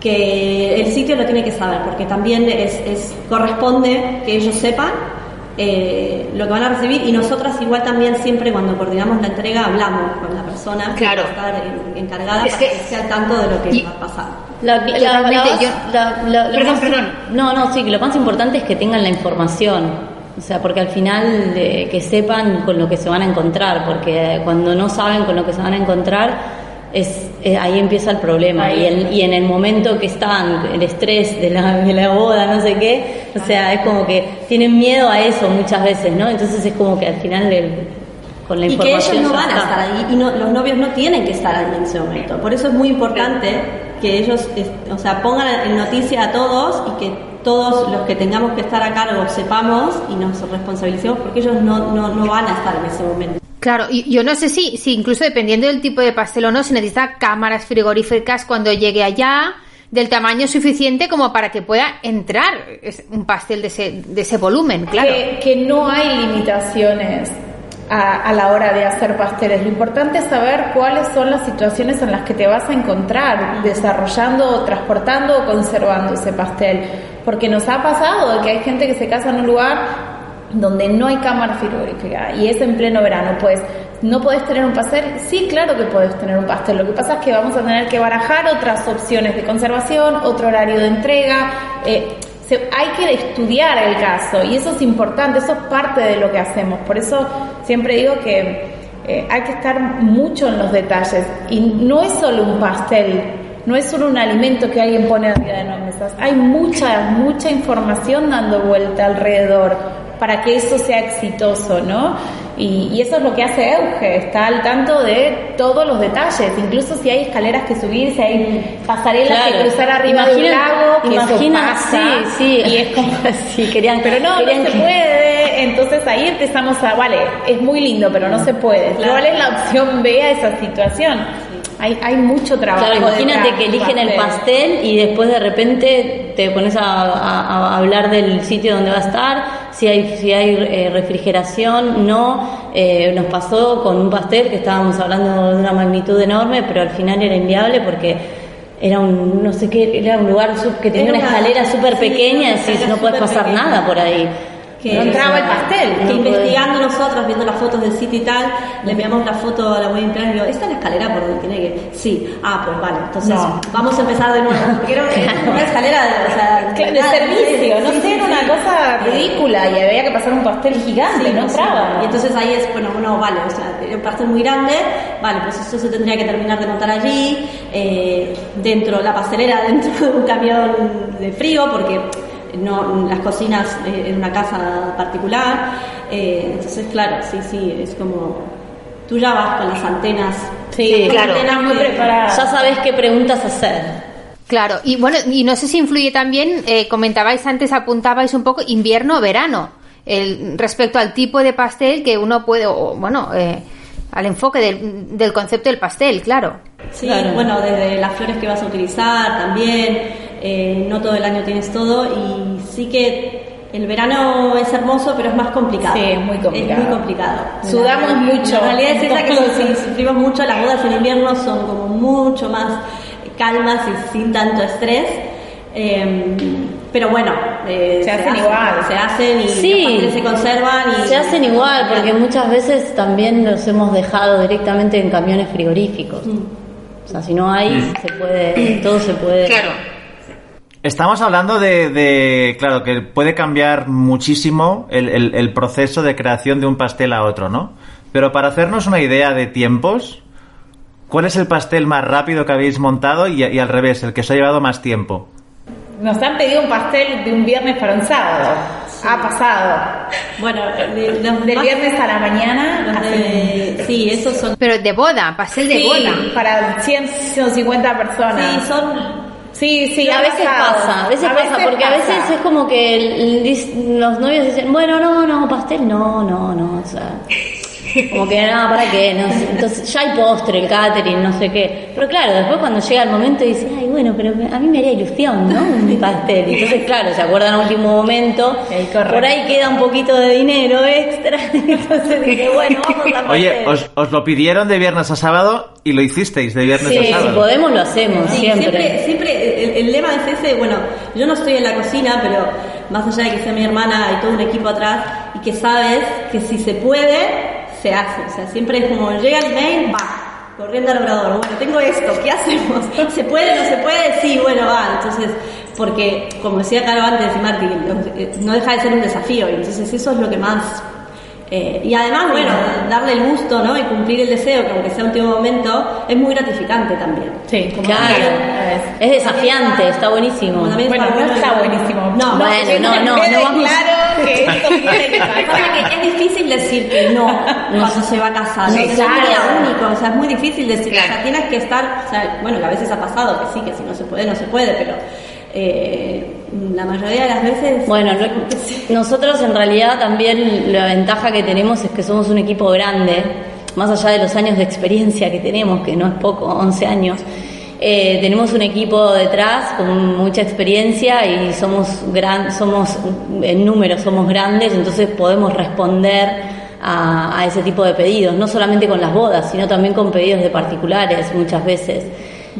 que el sitio lo tiene que saber, porque también es, es- corresponde que ellos sepan eh, lo que van a recibir y nosotras igual también siempre cuando coordinamos la entrega hablamos con la persona Claro. que va a estar en- encargada Es para que- que esté al tanto de lo que Y- va a pasar. La- la- Totalmente, la- yo- la- la- lo Perdón, más- perdón. No, no, sí, lo más importante es que tengan la información. O sea, porque al final de- que sepan con lo que se van a encontrar, porque cuando no saben con lo que se van a encontrar, es, eh, ahí empieza el problema. Y, el- y en el momento que están, el estrés de la, de la boda, no sé qué, o sea, es como que tienen miedo a eso muchas veces, ¿no? Entonces es como que al final el- con la y que información ellos no van a está. estar ahí y no- los novios no tienen que estar ahí en ese momento. Por eso es muy importante que ellos, o sea, pongan en noticia a todos y que todos los que tengamos que estar a cargo sepamos y nos responsabilicemos porque ellos no, no, no van a estar en ese momento. Claro, y yo no sé si, si incluso dependiendo del tipo de pastel o no, se necesita cámaras frigoríficas cuando llegue allá del tamaño suficiente como para que pueda entrar un pastel de ese, de ese volumen, claro. Que, no hay limitaciones a, la hora de hacer pasteles. Lo importante es saber cuáles son las situaciones en las que te vas a encontrar desarrollando, transportando o conservando ese pastel. Porque nos ha pasado que hay gente que se casa en un lugar donde no hay cámara frigorífica y es en pleno verano, pues no podés tener un pastel. Sí, claro que podés tener un pastel. Lo que pasa es que vamos a tener que barajar otras opciones de conservación, otro horario de entrega. eh, hay que estudiar el caso y eso es importante, eso es parte de lo que hacemos. Por eso siempre digo que eh, hay que estar mucho en los detalles y no es solo un pastel, no es solo un alimento que alguien pone arriba de las mesas, hay mucha, mucha información dando vuelta alrededor para que eso sea exitoso, ¿no? Y, y eso es lo que hace Euge, está al tanto de todos los detalles, incluso si hay escaleras que subir, si hay pasarelas que cruzar arriba de un Imagina- lago, que eso imagina- pasa, sí, sí. y es como Sí, querían- pero no, querían no se que- puede, entonces ahí empezamos a, vale, es muy lindo, pero no se puede. Claro. ¿Cuál es la opción B a esa situación? Hay, hay mucho trabajo. Claro, imagínate detrás que eligen el pastel y después de repente te pones a, a- a hablar del sitio donde va a estar, si hay, si hay eh, refrigeración, no. Eh, nos pasó con un pastel que estábamos hablando de una magnitud enorme, pero al final era inviable porque era un, no sé qué, era un lugar sub- que tenía Era una escalera súper sí, pequeña, decís, escalera no puedes pasar pequeña. nada por ahí. Que No entraba el pastel. Que investigando nosotros, viendo las fotos del sitio y tal, le enviamos la foto a la wedding planner y digo, ¿esta es la escalera por donde tiene que...? Sí. Ah, pues vale, entonces No. vamos a empezar de nuevo. Era una escalera de, o sea, de servicio, no sí, sé, sí, era sí. una cosa ridícula y había que pasar un pastel gigante, no entraba. Y entonces ahí es, bueno, bueno, vale, o sea, era un pastel muy grande, vale, pues eso se tendría que terminar de montar allí, eh, dentro, la pastelera dentro de un camión de frío, porque no las cocinas eh, en una casa particular, eh, entonces claro, sí, sí, es como, tú ya vas con las antenas. Sí, claro. antenas muy que- preparada. Ya sabes qué preguntas hacer. Claro, y bueno, y no sé si influye también, eh, comentabais antes, apuntabais un poco invierno o verano, el, respecto al tipo de pastel que uno puede, o bueno, eh, al enfoque del, del concepto del pastel, claro. Sí, Claro. bueno, desde las flores que vas a utilizar también, eh, no todo el año tienes todo y sí que el verano es hermoso, pero es más complicado. Sí, es muy complicado. Es muy complicado. Sudamos La- mucho. La realidad es esa que sí, sufrimos mucho, las bodas en invierno son como mucho más calmas y sin tanto estrés. eh, pero bueno, eh, Se hacen igual. Se hacen y Sí. se conservan y Se hacen igual, porque muchas veces también los hemos dejado directamente en camiones frigoríficos. O sea, si no hay, se puede, todo se puede. Estamos hablando de, de- claro, que puede cambiar muchísimo el, el- el proceso de creación de un pastel a otro, ¿no? Pero para hacernos una idea de tiempos, ¿cuál es el pastel más rápido que habéis montado y, y al revés, el que os ha llevado más tiempo? Nos han pedido un pastel de un viernes para un sábado. Ha pasado. Bueno, de- los Del más- viernes a la mañana. de- sí, esos son Pero de boda, pastel de Sí, boda. para 100, 150 personas. Sí, son. Sí, sí, a veces pasado. pasa, a veces pasa, porque a veces es como que el- los novios dicen, bueno, no, no, pastel, no, no, no, o sea, como que nada, ¿para qué? No sé, entonces ya hay postre, el catering, no sé qué. Pero claro, después cuando llega el momento dice, ay, bueno, pero a mí me haría ilusión, ¿no? Un pastel. Entonces, claro, se acuerdan a último momento, por ahí queda un poquito de dinero extra, entonces dije, bueno, vamos a Oye, os, os lo pidieron de viernes a sábado y lo hicisteis de viernes Sí, a si sábado. podemos lo hacemos, Sí, siempre. siempre, siempre el, lema es ese, bueno, yo no estoy en la cocina, pero más allá de que sea mi hermana y todo un equipo atrás, y que sabes que si se puede, se hace. O sea, siempre es como llega el mail, va, corriendo al obrador. Bueno, tengo esto, ¿qué hacemos? ¿Se puede, no se puede? Sí, bueno, va. Entonces, porque, como decía Caro antes y Marti, eh, no deja de ser un desafío. Y entonces eso es lo que más eh, y además, bueno, darle el gusto, ¿no? Y cumplir el deseo, que aunque sea un último momento, es muy gratificante también. Sí, como Claro, que- es desafiante, está buenísimo. También Bueno, está no bueno está buenísimo. No, Bueno, no, no, no vamos- claro que esto tiene es difícil decir que no cuando se va a casar. Sí, No, es claro. un día único, o sea, es muy difícil decir. Claro. O sea, tienes que estar, o sea, bueno, que a veces ha pasado que sí, que si no se puede, no se puede, pero eh, la mayoría de las veces. Bueno, no- nosotros en realidad también la ventaja que tenemos es que somos un equipo grande, más allá de los años de experiencia que tenemos, que no es poco, 11 años. eh, tenemos un equipo detrás con mucha experiencia y somos gran, somos en número somos grandes, entonces podemos responder a, a ese tipo de pedidos, no solamente con las bodas, sino también con pedidos de particulares muchas veces.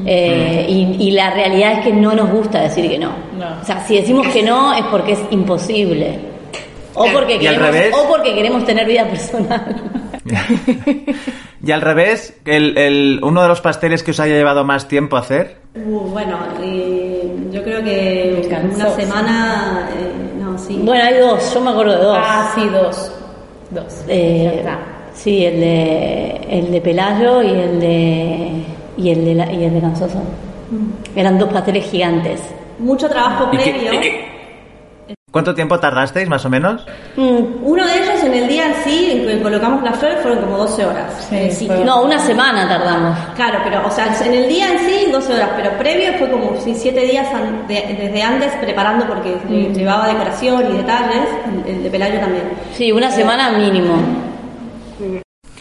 Eh, y, y la realidad es que no nos gusta decir que no. No. O sea, si decimos que no es porque es imposible. O porque, ¿Y al queremos, revés? o porque queremos tener vida personal. Y al revés, el, el- uno de los pasteles que os haya llevado más tiempo a hacer. Uh, bueno, eh, yo creo que una semana. eh, no, sí. Bueno, hay dos, yo me acuerdo de dos. Ah, sí, dos. Dos. Eh, sí, el de, el de Pelayo y el de, y el de, la- y el de Gansoso. Mm. Eran dos pasteles gigantes. Mucho trabajo ¿Y qué- previo. qué- ¿Cuánto tiempo tardasteis, más o menos? Mm, Uno de ellos en el día en sí, en que colocamos las flores, fueron como 12 horas. Sí, fue- sitio. No, una semana tardamos. Claro, pero, o sea, en el día en sí, 12 horas, pero previo fue como sí, 7 días an- de- desde antes preparando porque eh, llevaba decoración y detalles, el, el de Pelayo también. Sí, una semana mínimo.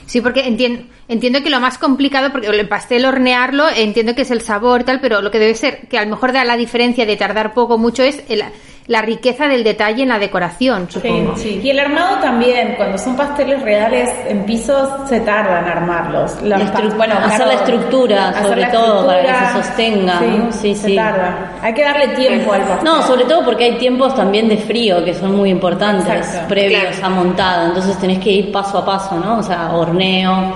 Sí, porque entiendo, entiendo que lo más complicado, porque el pastel hornearlo, entiendo que es el sabor y tal, pero lo que debe ser, que a lo mejor da la diferencia de tardar poco mucho, es el- la riqueza del detalle en la decoración, supongo. Sí. Y el armado también, cuando son pasteles reales en pisos, se tardan en armarlos. La- La estru- bueno, hacer la estructura, hacer sobre la todo, para que se sostenga, ¿no? Sí, se sí. tarda. Hay que darle tiempo al pastel. No, sobre todo porque hay tiempos también de frío que son muy importantes Exacto. previos a montado, entonces tenés que ir paso a paso, ¿no? O sea, horneo,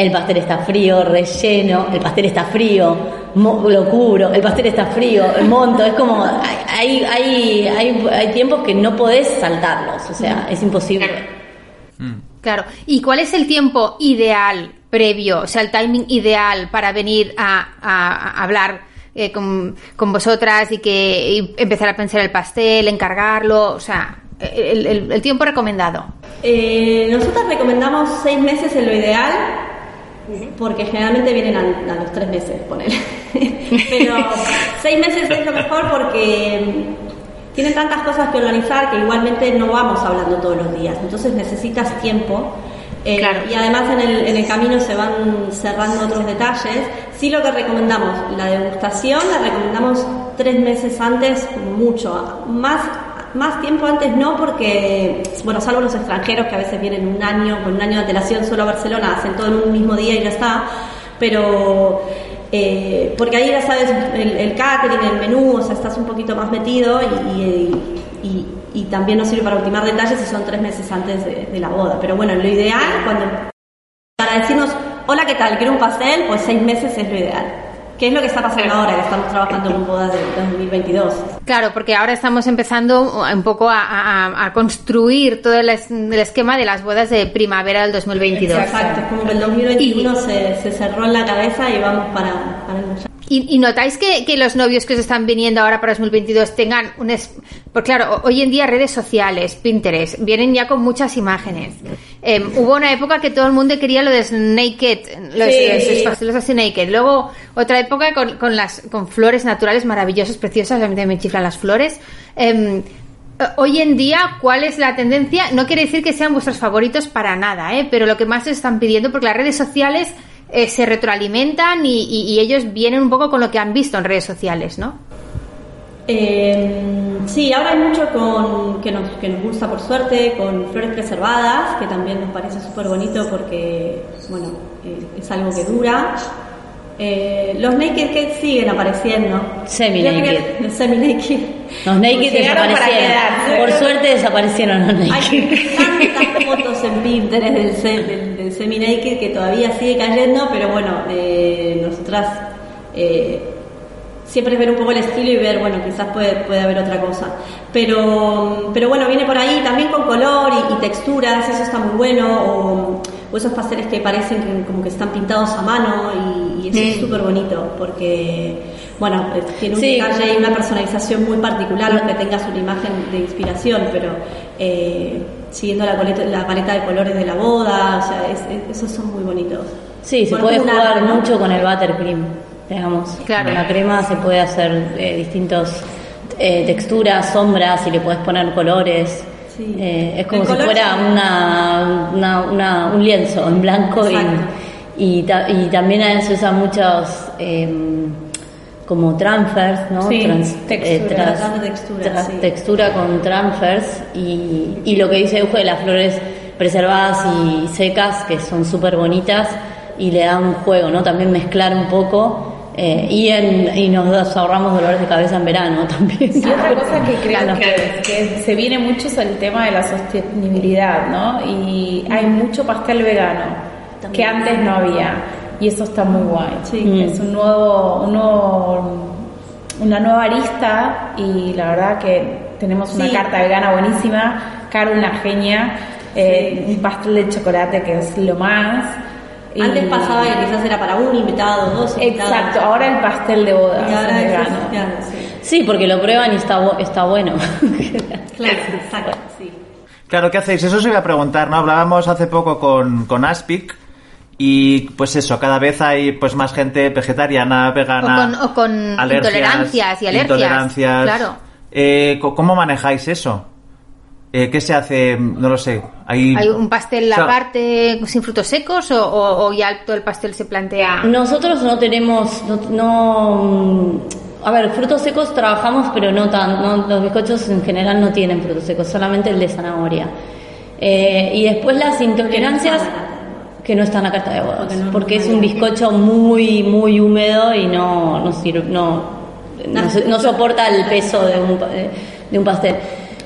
el pastel está frío, relleno, el pastel está frío, mo- lo cubro, el pastel está frío, monto, es como, hay, hay, hay, hay tiempos que no podés saltarlos, o sea, es imposible. Claro. ¿Y cuál es el tiempo ideal previo, o sea, el timing ideal para venir a, a- a hablar eh, con, con vosotras y que y empezar a pensar el pastel, encargarlo, o sea, el, el- el tiempo recomendado? Eh, nosotros recomendamos 6 meses en lo ideal, porque generalmente vienen a, a los 3 meses, poner. Pero 6 meses es lo mejor porque mm, tienen tantas cosas que organizar que igualmente no vamos hablando todos los días, entonces necesitas tiempo. Eh, Claro. Y además en el, en el camino se van cerrando otros detalles. Sí lo que recomendamos, la degustación la recomendamos tres meses antes, mucho. Más, más tiempo antes no porque, bueno, salvo los extranjeros que a veces vienen un año, con un año de antelación solo a Barcelona, hacen todo en un mismo día y ya está. Pero eh, porque ahí ya sabes el, catering, el menú, o sea, estás un poquito más metido y, y- también nos sirve para ultimar detalles si son tres meses antes de, de la boda. Pero bueno, lo ideal, cuando para decirnos, hola, ¿qué tal? ¿Quiero un pastel? Pues seis meses es lo ideal. ¿Qué es lo que está pasando ahora estamos trabajando con bodas de 2022? Claro, porque ahora estamos empezando un poco a, a- a construir todo el, es- el esquema de las bodas de primavera del 2022. Exacto, es como que el 2021 se, se cerró en la cabeza y vamos para, para el. ¿Y, y notáis que, que los novios que os están viniendo ahora para 2022 tengan un... Es... Porque claro, ho- hoy en día redes sociales, Pinterest, vienen ya con muchas imágenes. Em, hubo una época que todo el mundo quería lo de naked, los, Sí. los- los pasteles así naked. Luego otra época con, con las con flores naturales maravillosas, preciosas, a mí también me chiflan las flores. Em, eh, Hoy en día, ¿cuál es la tendencia? No quiere decir que sean vuestros favoritos para nada, ¿eh? pero lo que más os están pidiendo, porque las redes sociales eh, se retroalimentan y, y- ellos vienen un poco con lo que han visto en redes sociales, ¿no? Eh, sí, ahora hay mucho con, que, nos, que nos gusta por suerte, con flores preservadas, que también nos parece súper bonito porque, bueno, eh, es algo que dura. Eh, los naked cakes siguen apareciendo. Semi-naked. Semi-naked. Los naked desaparecieron. Por suerte desaparecieron los naked. Hay tantas fotos en Pinterest del, se- del, del semi-naked que todavía sigue cayendo, pero bueno, eh, nosotras eh, siempre es ver un poco el estilo y ver, bueno, quizás puede, puede haber otra cosa. Pero, pero bueno, viene por ahí también con color y, y texturas, eso está muy bueno, o, o esos pasteles que parecen que, como que están pintados a mano y, y eso es súper bonito, porque, bueno, eh, tiene un Sí. detalle y una personalización muy particular, aunque tengas una imagen de inspiración, pero eh, siguiendo la paleta, la paleta de colores de la boda, o sea, es- es- esos son muy bonitos. Sí, se puede jugar mucho con el buttercream, digamos. Claro. Con la crema se puede hacer eh, distintos eh, texturas, sombras y le puedes poner colores. Sí. Eh, es como si fuera una, una- una- un lienzo en blanco y, y, ta- y también ahí se usan muchos em, como transfers, ¿no? Sí, Trans- textura, textura, sí. textura con transfers y, y lo que dice Euge de las flores preservadas y secas que son súper bonitas y le dan un juego, ¿no? También mezclar un poco eh, y, en, y nos ahorramos dolores de cabeza en verano también. Y otra cosa que creo Claro. que, que se viene mucho es el tema de la sostenibilidad, ¿no? Y hay mucho pastel vegano que antes no había y eso está muy guay. Sí. Mm. Es un nuevo, un nuevo- una nueva arista y la verdad que tenemos una Sí. carta vegana buenísima, Caro una genia, eh, un pastel de chocolate que es lo más. Y- Antes pasaba que quizás era para un invitado, dos invitados. Exacto, ahora el pastel de boda Y ahora es vegano. sí. Sí, porque lo prueban y está, bu- está bueno. Claro, exacto, sí. Claro, ¿qué hacéis? Eso os iba a preguntar, ¿no? Hablábamos hace poco con, con Aspic y pues eso, cada vez hay pues más gente vegetariana, O vegana. con, o con intolerancias y alergias. intolerancias. Claro. Eh, ¿Cómo manejáis eso? Eh, ¿Qué se hace? No lo sé. Hay, ¿Hay un pastel O sea, aparte sin frutos secos o, o- o ya todo el pastel se plantea? Nosotros no tenemos, no, no, mm, a ver, frutos secos trabajamos, pero no tan, no- los bizcochos en general no tienen frutos secos, solamente el de zanahoria. Eh, y después las intolerancias que no están en la carta de bodas, Porque es un bizcocho muy, muy húmedo y no, no sirve, no, no, se- no soporta el peso de un, de un pastel.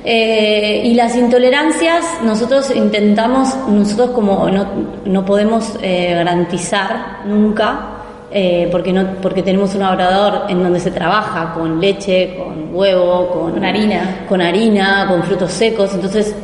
Eh, y las intolerancias, nosotros intentamos, nosotros como no, no podemos eh, garantizar nunca, eh, porque, no, porque tenemos un obrador en donde se trabaja con leche, con huevo, con, Con harina. con harina, con frutos secos, entonces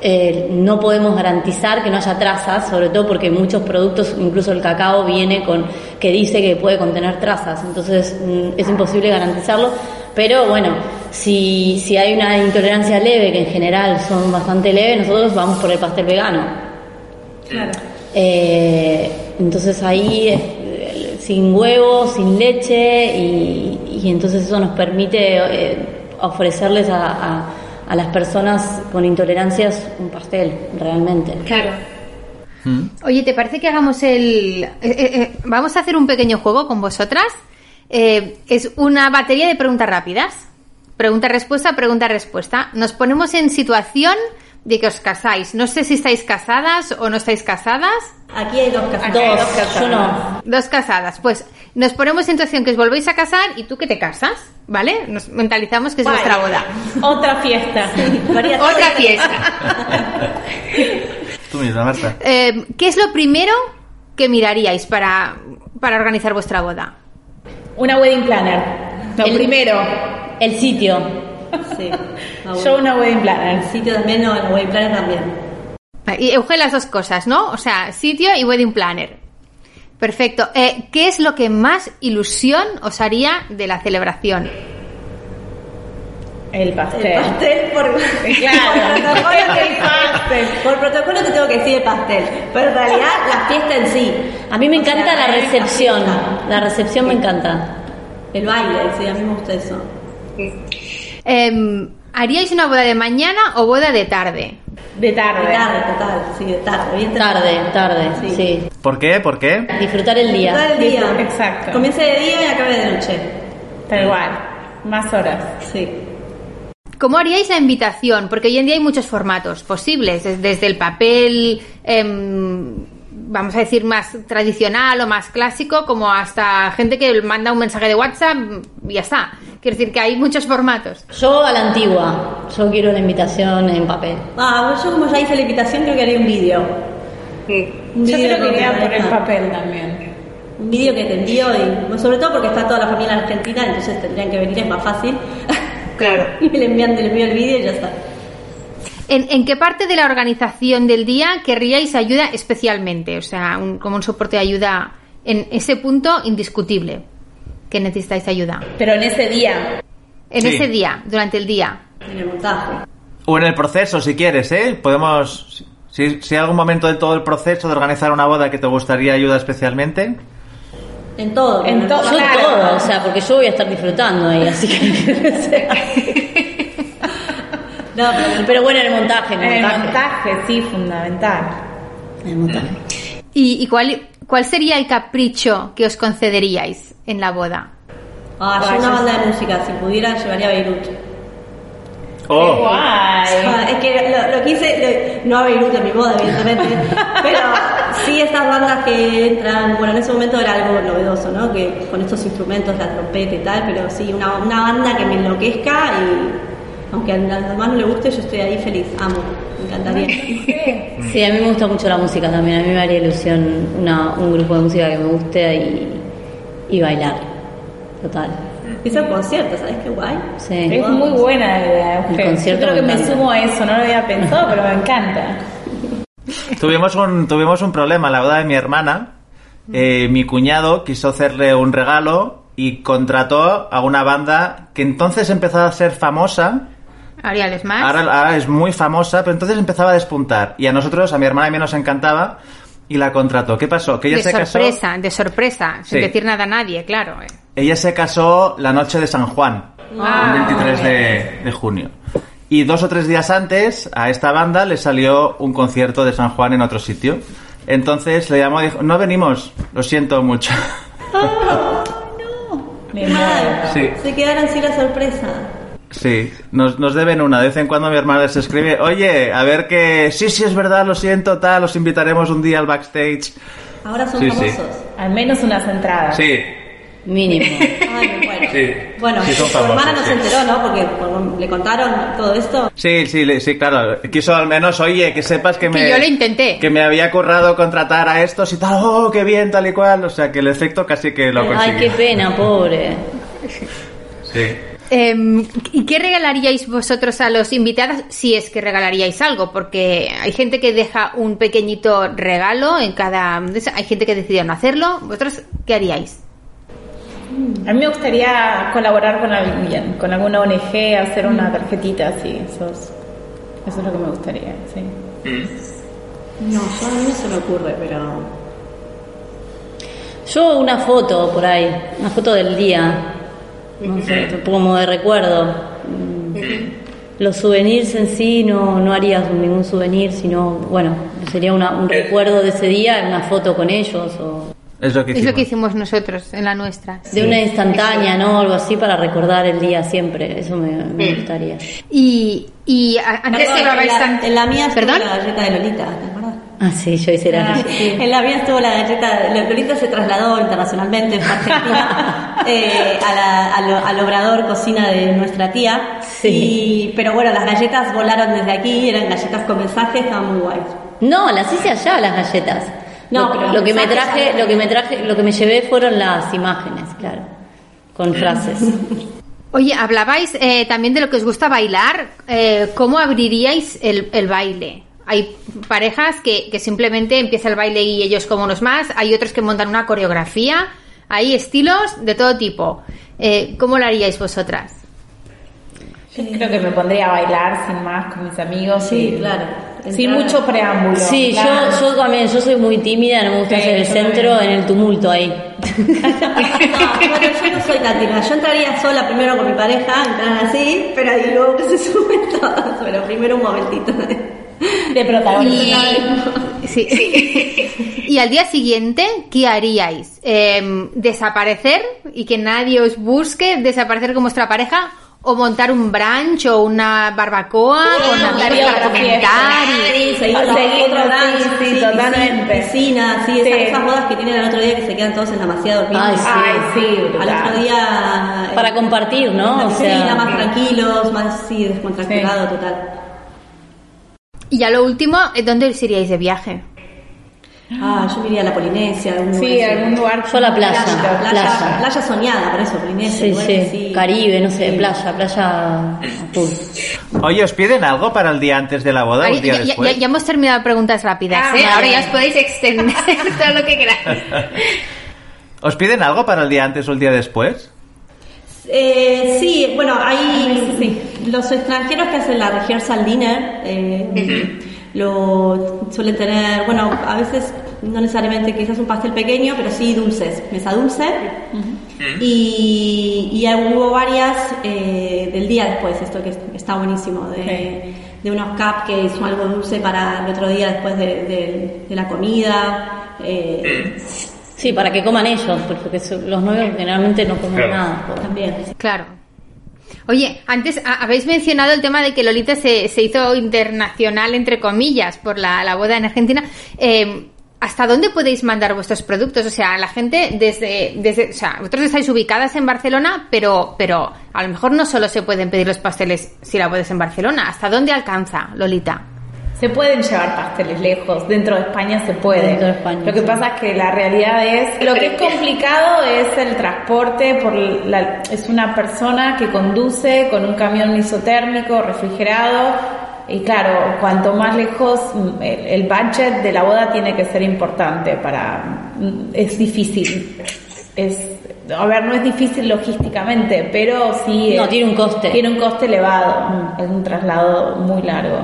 eh, no podemos garantizar que no haya trazas, sobre todo porque muchos productos, incluso el cacao viene con que dice que puede contener trazas, entonces mm, es imposible garantizarlo, pero bueno, si, si hay una intolerancia leve, que en general son bastante leves, nosotros vamos por el pastel vegano. Claro. Eh, entonces ahí eh, sin huevo, sin leche y, y entonces eso nos permite eh, ofrecerles a, a- a las personas con intolerancias un pastel realmente. Claro. ¿Mm? Oye, ¿te parece que hagamos el... eh, eh, eh, vamos a hacer un pequeño juego con vosotras. Eh, es una batería de preguntas rápidas. Pregunta-respuesta, pregunta-respuesta. Nos ponemos en situación de que os casáis. No sé si estáis casadas o no estáis casadas. Aquí hay dos hay Dos, casadas. yo no. Dos casadas. Pues nos ponemos en situación que os volvéis a casar y tú que te casas, ¿vale? Nos mentalizamos que es Vale. vuestra boda. Otra fiesta. María, Otra fiesta. Tú misma, Marta. Eh, ¿Qué es lo primero que miraríais para, para organizar vuestra boda? Una wedding planner. Lo El- primero. El sitio. Sí. Ah, Yo una wedding planner. El sitio también, no, el wedding planner también. Y Euge las dos cosas, ¿no? O sea, sitio y wedding planner. Perfecto. Eh, ¿Qué es lo que más ilusión os haría de la celebración? El El pastel. pastel por, Claro. por protocolo, El pastel. por protocolo te tengo que decir el pastel, pero en realidad la fiesta en sí. A mí me O sea, encanta la recepción. La recepción me encanta. El baile, sí, a mí me gusta eso. Em, ¿Haríais una boda de mañana o boda de tarde? De De tarde. tarde, total, sí, de tarde, bien Tarde, tarde, Sí. sí. ¿Por qué? ¿Por qué? Disfrutar el Todo día. el día. Exacto. Comience de día y acabe de noche. Tal igual. Más horas. Sí. ¿Cómo haríais la invitación? Porque hoy en día hay muchos formatos posibles, des- desde el papel em, vamos a decir, más tradicional o más clásico, como hasta gente que manda un mensaje de WhatsApp y ya está. Quiero decir que hay muchos formatos. Yo a la antigua, yo quiero la invitación en papel. Ah, yo como ya hice la invitación creo que haría un vídeo. Un Yo creo que iría por el papel también. Un vídeo que te envío y pues, sobre todo porque está toda la familia en Argentina, entonces tendrían que venir, es más fácil. Claro. y me le envían, le envío el vídeo y ya está. ¿En, en qué parte de la organización del día querríais ayuda especialmente? O sea, un- como un soporte de ayuda en ese punto indiscutible que necesitáis ayuda. Pero en ese día. En Sí. ese día, durante el día. En el montaje. O en el proceso, si quieres, ¿eh? Podemos... Si, si hay algún momento de todo el proceso de organizar una boda que te gustaría ayuda especialmente. En todo. En todo. Yo. Claro. todo, o sea, porque yo voy a estar disfrutando ahí, así que... No, pero Pero bueno, el montaje, el el montaje. montaje, sí, fundamental. El montaje. ¿Y, y cuál, cuál sería el capricho que os concederíais en la boda? Ah, yo una banda de música, si pudiera llevaría a Beirut. Oh, Guay. Ah, es que lo, lo que hice, lo- no a Beirut en mi boda, evidentemente, pero sí estas bandas que entran, bueno, en ese momento era algo novedoso, ¿no? Que con estos instrumentos, la trompeta y tal, pero sí, una, una banda que me enloquezca y aunque a los demás no le guste, yo estoy ahí feliz, amo, me encantaría. Sí, a mí me gusta mucho la música también. A mí me haría ilusión una, un grupo de música que me guste y, y bailar. Total. Hice un concierto, ¿sabes qué guay? Sí. Es muy buena la idea. El Euge. Yo concierto creo que me sumo a eso, no lo había pensado, pero me encanta. tuvimos un, tuvimos un problema en la boda de mi hermana. Eh, mi cuñado quiso hacerle un regalo y contrató a una banda que entonces empezaba a ser famosa. Ariales más. Ahora, ahora es muy famosa, pero entonces empezaba a despuntar. Y a nosotros, a mi hermana y a mí nos encantaba y la contrató. ¿Qué pasó? Que ella de se casó. sorpresa, de sorpresa, sin Sí. decir nada a nadie, claro. eh. Ella se casó la noche de San Juan, Ah. el 23 de, de junio. Y dos o tres días antes, a esta banda le salió un concierto de San Juan en otro sitio. Entonces le llamó y dijo, no venimos, lo siento mucho. Me Qué muero. mal. Sí. Se quedaron sin la sorpresa. Sí, nos, nos deben una. De vez en cuando mi hermana les escribe, oye, a ver que... Sí, sí, es verdad, lo siento, tal, os invitaremos un día al backstage. Ahora son Sí, sí. famosos. Al menos unas entradas. Sí, Mínimo. Ay. Sí. Bueno, Sí, son tu hermana famosos, no sí. se enteró, ¿no? Porque por- le contaron todo esto. sí, sí, sí, claro. Quiso al menos, oye, que sepas que Que me... yo lo intenté. Que me había currado contratar a estos y tal, oh, qué bien, tal y cual. O sea, que el efecto casi que lo Ay, consiguió. qué pena, pobre. Sí. Eh, ¿Y qué regalaríais vosotros a los invitados si es que regalaríais algo? Porque hay gente que deja un pequeñito regalo en cada... Hay gente que decidió no hacerlo. ¿Vosotros qué haríais? A mí me gustaría colaborar con alguien, con alguna ONG, hacer una tarjetita así. Eso es, eso es lo que me gustaría, sí. No, yo a mí no se me ocurre, pero. Yo una foto por ahí, una foto del día. No sé, como de recuerdo. Mm. Los souvenirs en sí no, no harías ningún souvenir, sino, bueno, sería una- un recuerdo de ese día, una foto con ellos o Es lo que Es hicimos. lo que hicimos nosotros en la nuestra. de una instantánea, ¿no? Algo así para recordar el día siempre. Eso me, me gustaría. Y, y a- antes en, llevabais la, en la mía ¿Perdón? la galleta de Lolita. Ah, sí, yo hice la En la mía estuvo la galleta, Lolita se trasladó internacionalmente a Argentina eh, a la- al, al obrador cocina de nuestra tía. Sí. Y- pero bueno, las galletas volaron desde aquí, eran galletas con mensaje, estaban muy guays. No, las hice allá las galletas. No, lo, pero lo que me traje, lo que me traje, lo que me llevé fueron las imágenes, claro, con frases. Oye, hablabais eh, también de lo que os gusta bailar. Eh, ¿Cómo abriríais el, el baile? Hay parejas que, que simplemente empieza el baile y ellos como unos más. Hay otros que montan una coreografía. Hay estilos de todo tipo. Eh, ¿Cómo lo haríais vosotras? Yo creo que me pondría a bailar sin más con mis amigos. Sí, y- claro. Sin mucho preámbulo. Sí, claro. yo, yo también, yo soy muy tímida, no me gusta Sí, ser el centro también. en el tumulto ahí. No, bueno, yo no soy tan tímida. Yo entraría sola primero con mi pareja, entrar así, pero ahí luego que se suben todos. Pero primero un momentito. De protagonista. Sí. y al día siguiente, ¿qué haríais? Eh, ¿Desaparecer y que nadie os busque? ¿Desaparecer con vuestra pareja? o montar un brunch o una barbacoa con no, amigos para comentar y- Sí, seguir sí, sí, totalmente. Piscina, sí, Sí. Esas, esas bodas que tienen el otro día que se quedan todos en la masía dormidos. Ay, sí. Ay, sí, Al otro día. eh, Para compartir, ¿no? O sea, más tranquilos, más sí, descontracturado, total. Y ya lo último, ¿eh, ¿dónde os iríais de viaje? Ah, yo me iría a la Polinesia, algún lugar Sí, así. algún lugar. Yo a la playa, playa, playa. playa soñada, por eso, Polinesia. Sí, sí, así. Caribe, no sé, Sí. playa, playa. Oye, ¿os piden algo para el día antes de la boda o Ay, el día ya, ya- después? ya hemos terminado preguntas rápidas, Ah, ¿eh? vale. Ahora ya os podéis extender todo lo que queráis. ¿Os piden algo para el día antes o el día después? Eh, sí, bueno, hay sí, los extranjeros que hacen la rehearsal dinner eh, lo suelen tener, bueno, a veces no necesariamente quizás un pastel pequeño, pero sí dulces, mesa dulce. Y, y hubo varias eh, del día después, esto que está buenísimo, de, de unos cupcakes o algo dulce para el otro día después de, de- de la comida. eh, Sí, para que coman ellos, porque los novios generalmente no comen nada. también. Claro. Oye, antes a- habéis mencionado el tema de que Lolita se, se hizo internacional, entre comillas, por la, la boda en Argentina. Eh, ¿Hasta dónde podéis mandar vuestros productos? O sea, la gente desde, desde, o sea, vosotros estáis ubicadas en Barcelona, pero, pero a lo mejor no solo se pueden pedir los pasteles si la boda es en Barcelona. ¿Hasta dónde alcanza, Lolita? Se pueden llevar pasteles lejos, dentro de España se puede. Dentro de España, lo que sí. pasa es que la realidad es, lo que es complicado es el transporte, por la, es una persona que conduce con un camión isotérmico, refrigerado, y claro, cuanto más lejos, mm, el, el budget de la boda tiene que ser importante para, mm, es difícil. Es, a ver, no es difícil logísticamente, pero sí. No, es- tiene un coste. Tiene un coste elevado, es un traslado muy largo.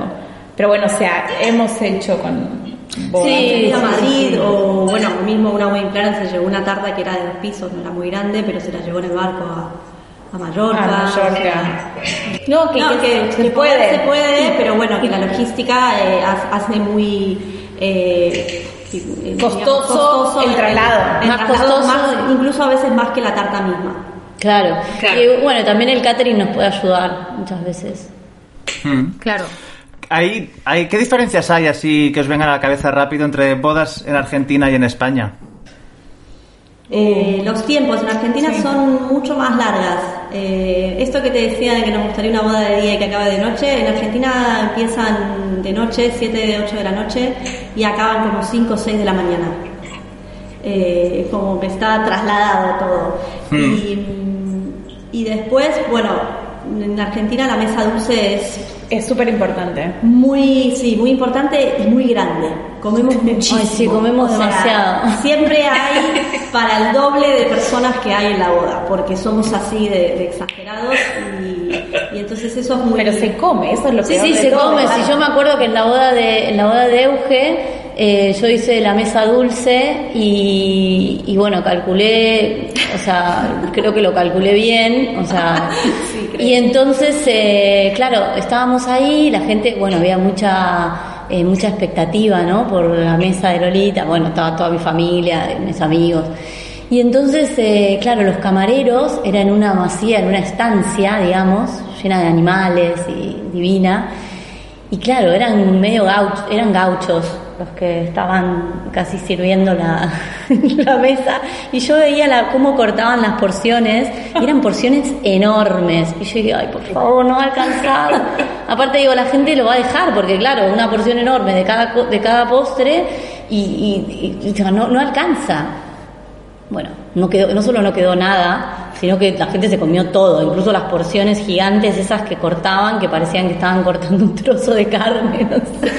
Pero bueno, o sea, hemos hecho con bodas. Sí, a Madrid o bueno, mismo una wedding planner se llevó una tarta que era de dos pisos, no era muy grande, pero se la llevó en el barco a, a Mallorca. A Mallorca. No, que, No, que que, se que puede. se puede, pero bueno, que la logística eh, ha- hace muy eh, sí, eh, Costoso el traslado. el Más traslado costoso. más- incluso a veces más que la tarta misma. Claro. Claro. Y bueno, también el catering nos puede ayudar muchas veces. Hmm. Claro. Hay, hay, ¿Qué diferencias hay así que os vengan a la cabeza rápido entre bodas en Argentina y en España? Eh, los tiempos en Argentina son mucho más largas. Eh, esto que te decía de que nos gustaría una boda de día y que acabe de noche, en Argentina empiezan de noche, 7 de 8 de la noche y acaban como 5 o 6 de la mañana. Eh, como que está trasladado todo. Y, y después, bueno, en Argentina la mesa dulce es Es súper importante. muy, sí, muy importante y muy grande. Comemos muchísimo. Ay, sí, comemos O sea, demasiado. Siempre hay para el doble de personas que hay en la boda, porque somos así de, de exagerados y, y entonces eso es muy... Pero se come, eso es lo Sí, peor sí, de se todo. come. Si yo me acuerdo que en la boda de, en la boda de Euge, eh, yo hice la mesa dulce y, y bueno, calculé, o sea, creo que lo calculé bien, o sea, y entonces, eh, claro, estábamos ahí, la gente, bueno, había mucha, eh, mucha expectativa, ¿no? Por la mesa de Lolita, bueno, estaba toda mi familia, mis amigos. Y entonces, eh, claro, los camareros eran una masía, en una estancia, digamos, llena de animales y divina. Y claro, eran medio gauchos, eran gauchos los que estaban casi sirviendo la, mesa. Y yo veía la, cómo cortaban las porciones, y eran porciones enormes. Y yo dije, ay, por favor, no va a alcanzar. Aparte digo, la gente lo va a dejar, porque claro, una porción enorme de cada, de cada postre, y- y no, no alcanza. Bueno, no, quedó, no solo no quedó nada, sino que la gente se comió todo, incluso las porciones gigantes esas que cortaban, que parecían que estaban cortando un trozo de carne, no sé.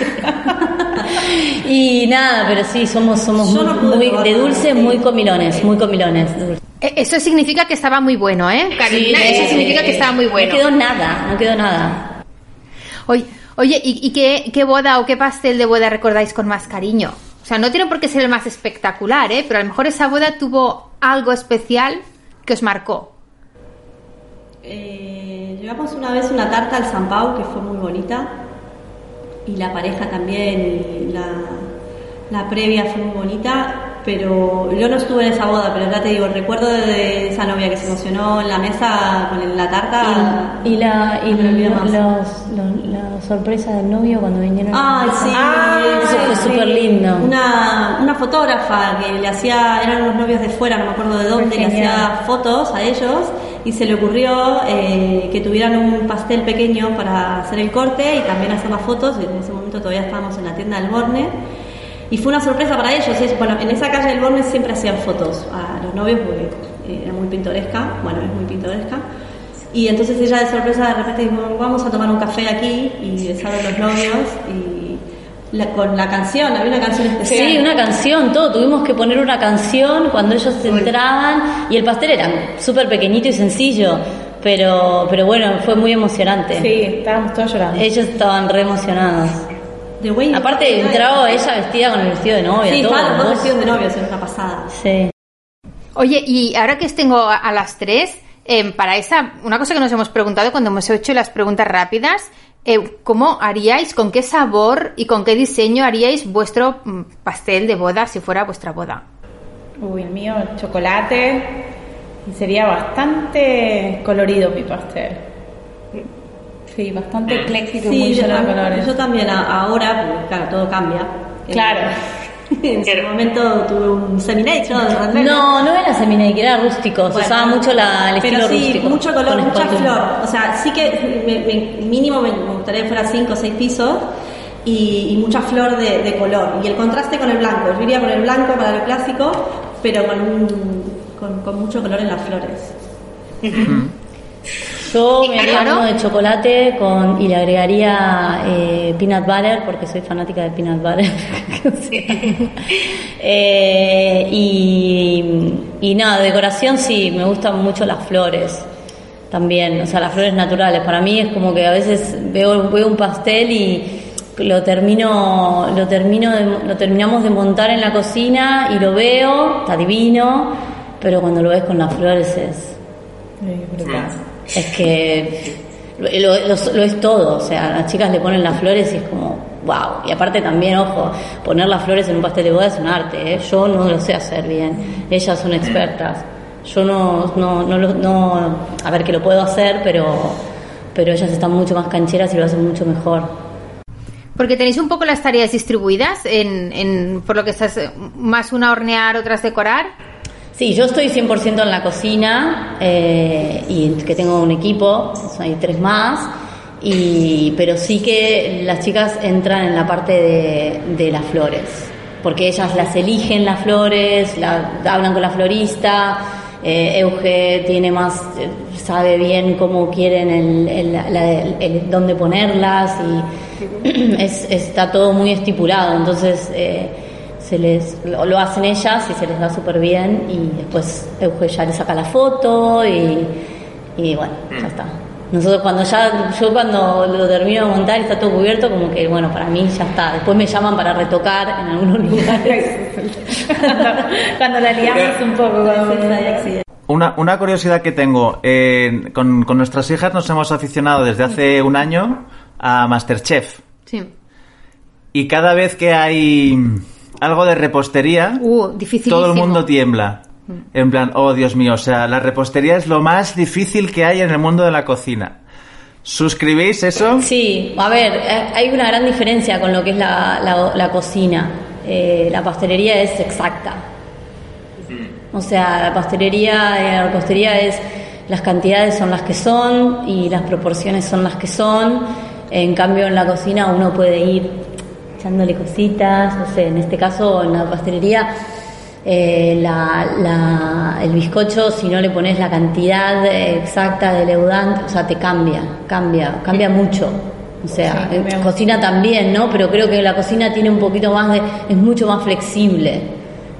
Y nada, pero sí, somos, somos muy, no de nada, dulce sí. muy comilones, muy comilones. Eh, Eso significa que estaba muy bueno, ¿eh? Carolina, Sí, eso significa que estaba muy bueno. No quedó nada, no quedó nada. Oye, oye ¿y, y qué, qué boda o qué pastel de boda recordáis con más cariño? O sea, no tiene por qué ser el más espectacular, ¿eh? Pero a lo mejor esa boda tuvo algo especial que os marcó. Eh, llevamos una vez una tarta al San Pau que fue muy bonita y la pareja también, la, la previa fue muy bonita pero yo no estuve en esa boda, pero ya te digo, el recuerdo de esa novia que se emocionó en la mesa con la tarta. Y la, y los- los- la sorpresa del novio cuando vinieron. Ay, sí. eso fue sí. súper lindo. Una, una fotógrafa que le hacía, eran unos novios de fuera, no me acuerdo de dónde, le hacía fotos a ellos y se le ocurrió eh, que tuvieran un pastel pequeño para hacer el corte y también hacer las fotos. En ese momento todavía estábamos en la tienda del Borne. Y fue una sorpresa para ellos. Es, bueno, en esa calle del Borne siempre hacían fotos a los novios porque eh, era muy pintoresca. Bueno, es muy pintoresca. Y entonces ella de sorpresa de repente dijo, vamos a tomar un café aquí y besaron los novios y la- con la canción, había una canción especial. Sí, una canción, todo. Tuvimos que poner una canción cuando ellos entraban y el pastel era súper pequeñito y sencillo, pero, pero bueno, fue muy emocionante. Sí, estábamos todos llorando. Ellos estaban re emocionados. The Way- Aparte entraba ella vestida con el vestido de novia. Sí, todo, estaban los dos vestidos de novios, era una pasada. Sí. Oye, y ahora que os tengo a, a las tres, eh, para esa, una cosa que nos hemos preguntado cuando hemos hecho las preguntas rápidas, eh, ¿cómo haríais, con qué sabor y con qué diseño haríais vuestro mm, pastel de boda si fuera vuestra boda? Uy, el mío, chocolate. Y sería bastante colorido mi pastel. Sí, bastante ecléctico y muy Sí, yo, lleno de colores. yo también ahora, porque claro, todo cambia. Claro. En su momento tuve un seminate, ¿no? No, no era semi era rústico. Se usaba mucho la, el pero estilo sí, rústico. mucho color, mucha espátula. flor. O sea, sí que me- me- mínimo me, gustaría que fuera 5 o 6 pisos y, y mucha flor de, de color. Y el contraste con el blanco. Yo iría con el blanco para lo clásico, pero con, un, con, con mucho color en las flores. Yo me haría uno de chocolate con, y le agregaría eh, peanut butter porque soy fanática de peanut butter. Eh, y, y nada, decoración sí, me gustan mucho las flores también, o sea, las flores naturales. Para mí es como que a veces veo, veo un pastel y lo termino, lo termino, de- lo terminamos de montar en la cocina y lo veo, está divino, pero cuando lo ves con las flores es brutal. Es que lo, lo- lo- es todo, o sea, las chicas le ponen las flores y es como, wow. Y aparte también, ojo, poner las flores en un pastel de boda es un arte, ¿eh? yo no lo sé hacer bien, ellas son expertas. Yo no, no, no, no, a ver que lo puedo hacer, pero, pero ellas están mucho más cancheras y lo hacen mucho mejor. Porque tenéis un poco las tareas distribuidas, en, en- por lo que estás más una hornear, otras decorar. Sí, yo estoy 100% en la cocina eh, y que tengo un equipo, hay tres más, y, pero sí que las chicas entran en la parte de, de las flores, porque ellas las eligen las flores, la, hablan con la florista, eh, Euge tiene más, eh, sabe bien cómo quieren el, el- la- el- el- dónde ponerlas y es- está todo muy estipulado, entonces... eh, se les lo, lo hacen ellas y se les da súper bien y después Euge ya le saca la foto y, y bueno, ya está. Nosotros cuando ya, yo cuando lo termino de montar y está todo cubierto, como que bueno, para mí ya está. Después me llaman para retocar en algunos lugares. cuando, cuando la liamos un poco. cuando- Una, una curiosidad que tengo, eh, con, con nuestras hijas nos hemos aficionado desde hace un año a Masterchef. Sí. Y cada vez que hay algo de repostería, Uh, todo el mundo tiembla. En plan, oh Dios mío, o sea, la repostería es lo más difícil que hay en el mundo de la cocina. ¿Suscribís eso? Sí, a ver, eh, hay una gran diferencia con lo que es la, la- la cocina. Eh, la pastelería es exacta. O sea, la pastelería, eh, la repostería es las cantidades son las que son y las proporciones son las que son. En cambio, en la cocina uno puede ir echándole cositas, no sé, en este caso en la pastelería eh, la- la- el bizcocho, si no le pones la cantidad eh, exacta de leudante, o sea, te cambia, cambia, cambia mucho. O sea, Sí, cambia cocina también, ¿no? Pero creo que la cocina tiene un poquito más de, es mucho más flexible.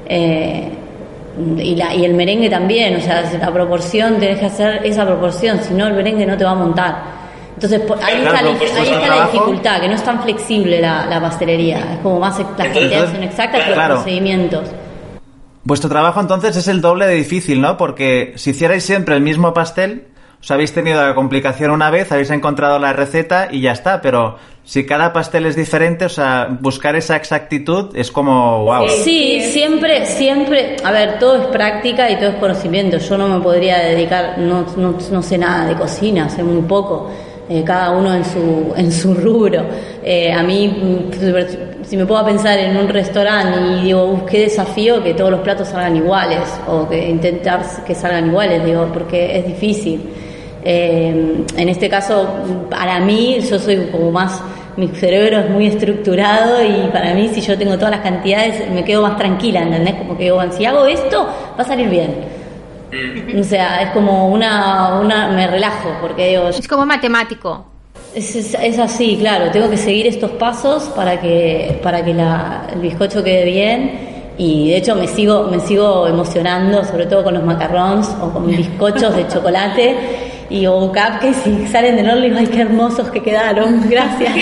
Eh, y, la, y el merengue también, o sea, la proporción, tenés que hacer esa proporción, si no el merengue no te va a montar. Entonces, por- ahí está, la, ahí está la dificultad, que no es tan flexible la, la pastelería, es como más las cantidades son exactas, pero claro. los procedimientos. Vuestro trabajo entonces es el doble de difícil, ¿no? Porque si hicierais siempre el mismo pastel, os habéis tenido la complicación una vez, habéis encontrado la receta y ya está, pero si cada pastel es diferente, o sea, buscar esa exactitud es como, wow. Sí, siempre, siempre, a ver, todo es práctica y todo es conocimiento. Yo no me podría dedicar, no, no, no sé nada de cocina, sé muy poco. Eh, cada uno en su, en su rubro. Eh, a mí, si me puedo pensar en un restaurante y digo, "Uf, qué desafío que todos los platos salgan iguales o que intentar que salgan iguales, digo, porque es difícil. Eh, en este caso, para mí, yo soy como más, mi cerebro es muy estructurado y para mí, si yo tengo todas las cantidades, me quedo más tranquila, ¿entendés? Como que digo, si hago esto, va a salir bien. O sea, es como una, una me relajo, porque digo, Es como matemático. es, es- es así, claro, tengo que seguir estos pasos para que, para que la- el bizcocho quede bien. Y de hecho me sigo, me sigo emocionando, sobre todo con los macarrons o con bizcochos de chocolate y o cupcakes y salen del horno y digo, ay, qué hermosos que quedaron, gracias.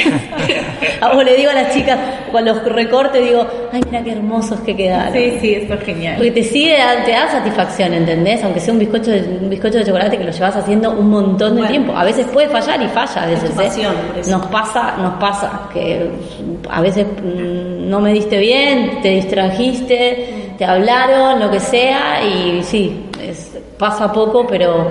o le digo a las chicas, cuando los recorte, digo, ay, mira qué hermosos que quedaron. Sí, sí, esto es genial. Porque te sigue, te da satisfacción, ¿entendés? Aunque sea un bizcocho de, un bizcocho de chocolate que lo llevas haciendo un montón de Bueno. tiempo. A veces puede fallar y falla, a veces. tu ¿eh? pasión, por eso. Nos pasa, nos pasa que a veces mm, no me diste bien, te distrajiste, te hablaron, lo que sea, y sí, es- pasa poco, pero,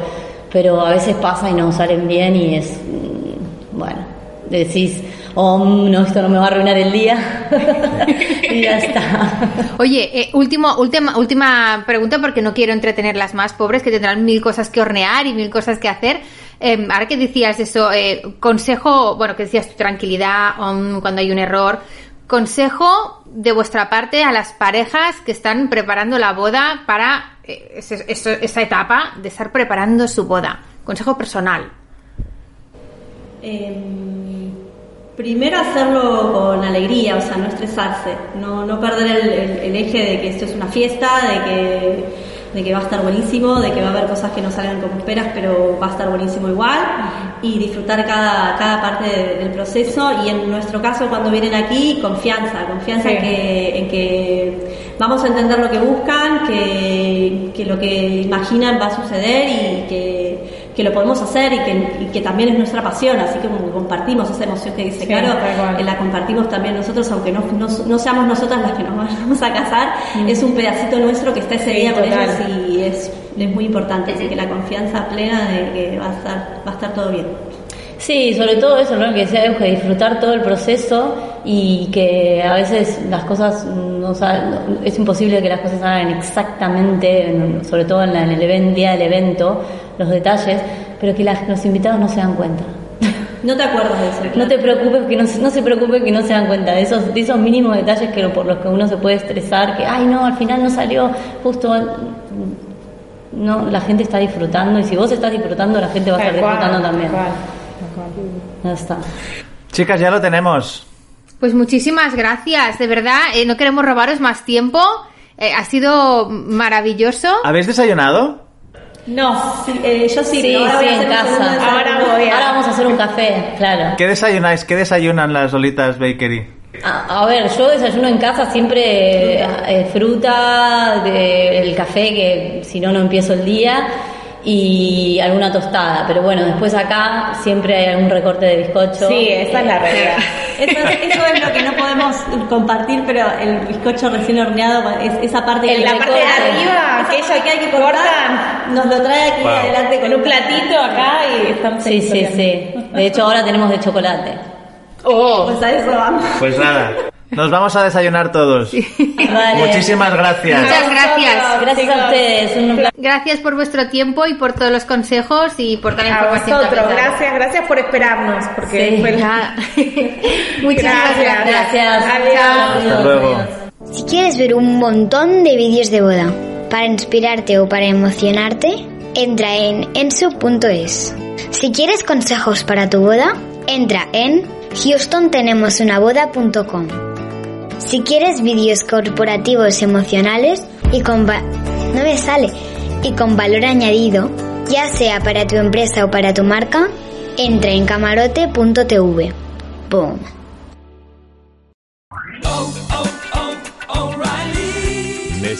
pero a veces pasa y no salen bien y es, mm, bueno, decís, oh, no, esto no me va a arruinar el día, y ya está. Oye, eh, último, última, última pregunta porque no quiero entretener las más pobres que tendrán mil cosas que hornear y mil cosas que hacer. Eh, ahora que decías eso, eh, consejo, bueno, que decías tu tranquilidad um, cuando hay un error. Consejo de vuestra parte a las parejas que están preparando la boda para eh, esa etapa de estar preparando su boda. Consejo personal. Em, primero hacerlo con alegría, o sea, no estresarse, no, no perder el- el eje de que esto es una fiesta, de que, de que va a estar buenísimo, de que va a haber cosas que no salgan como esperas, pero va a estar buenísimo igual, y disfrutar cada, cada parte de- del proceso. Y en nuestro caso, cuando vienen aquí, confianza, confianza Sí. en, que, en que vamos a entender lo que buscan, que, que lo que imaginan va a suceder y que que lo podemos hacer y que, y que también es nuestra pasión, así que compartimos esa emoción que dice Sí, Caro, eh, la compartimos también nosotros, aunque no, no, no seamos nosotras las que nos vamos a casar, es un pedacito nuestro que está ese. Sí, día con total. ellos y es, es muy importante, así que la confianza plena de que va a estar, va a estar todo bien. Sí, sobre todo eso, ¿no? Que decía Euge, disfrutar todo el proceso y que a veces las cosas, no, sal- es imposible que las cosas salgan exactamente, en- sobre todo en, la- en el día del evento, los detalles, pero que las- los invitados no se dan cuenta. No te acuerdas de eso. No te preocupes, que no, se- no se preocupen que no se dan cuenta de esos, de esos mínimos detalles que por los que uno se puede estresar, que, ay no, al final no salió justo... No, la gente está disfrutando y si vos estás disfrutando, la gente va a estar cual, disfrutando también. cual, cual. Ya está. Chicas, ya lo tenemos. Pues muchísimas gracias, de verdad. eh, no queremos robaros más tiempo. Eh, ha sido maravilloso. ¿Habéis desayunado? No, Sí, eh, yo sí, ahora en casa. Ahora voy a- Ahora vamos a hacer un café, claro. ¿Qué desayunáis? ¿Qué desayunan las Lolitas Bakery? A, a ver, yo desayuno en casa siempre eh, fruta, de- el café, que si no, no empiezo el día, y alguna tostada. Pero bueno, después acá siempre hay algún recorte de bizcocho. sí, esa es la realidad. Eso, es- eso es lo que no podemos compartir, pero el bizcocho recién horneado, es esa parte que En la parte de arriba, que ella que hay que cortar, cortan. nos lo trae aquí Wow. adelante Con un platito acá y estamos Sí, sí, sí. De hecho, ahora tenemos de chocolate. Oh, Pues a eso vamos. Pues nada, nos vamos a desayunar todos. Vale. Muchísimas gracias. Muchas gracias. Gracias a ustedes. Un placer. Gracias por vuestro tiempo y por todos los consejos y por toda la a información. que vosotros, gracias, gracias por esperarnos, porque Sí, fue. Muchísimas Gracias. gracias. Gracias. Adiós. Hasta luego. Si quieres ver un montón de vídeos de boda para inspirarte o para emocionarte, entra en ensu.es. Si quieres consejos para tu boda, entra en houstontenemosunaboda.com. Si quieres vídeos corporativos emocionales y con no me sale y con valor añadido, ya sea para tu empresa o para tu marca, entra en camarote.tv. Boom.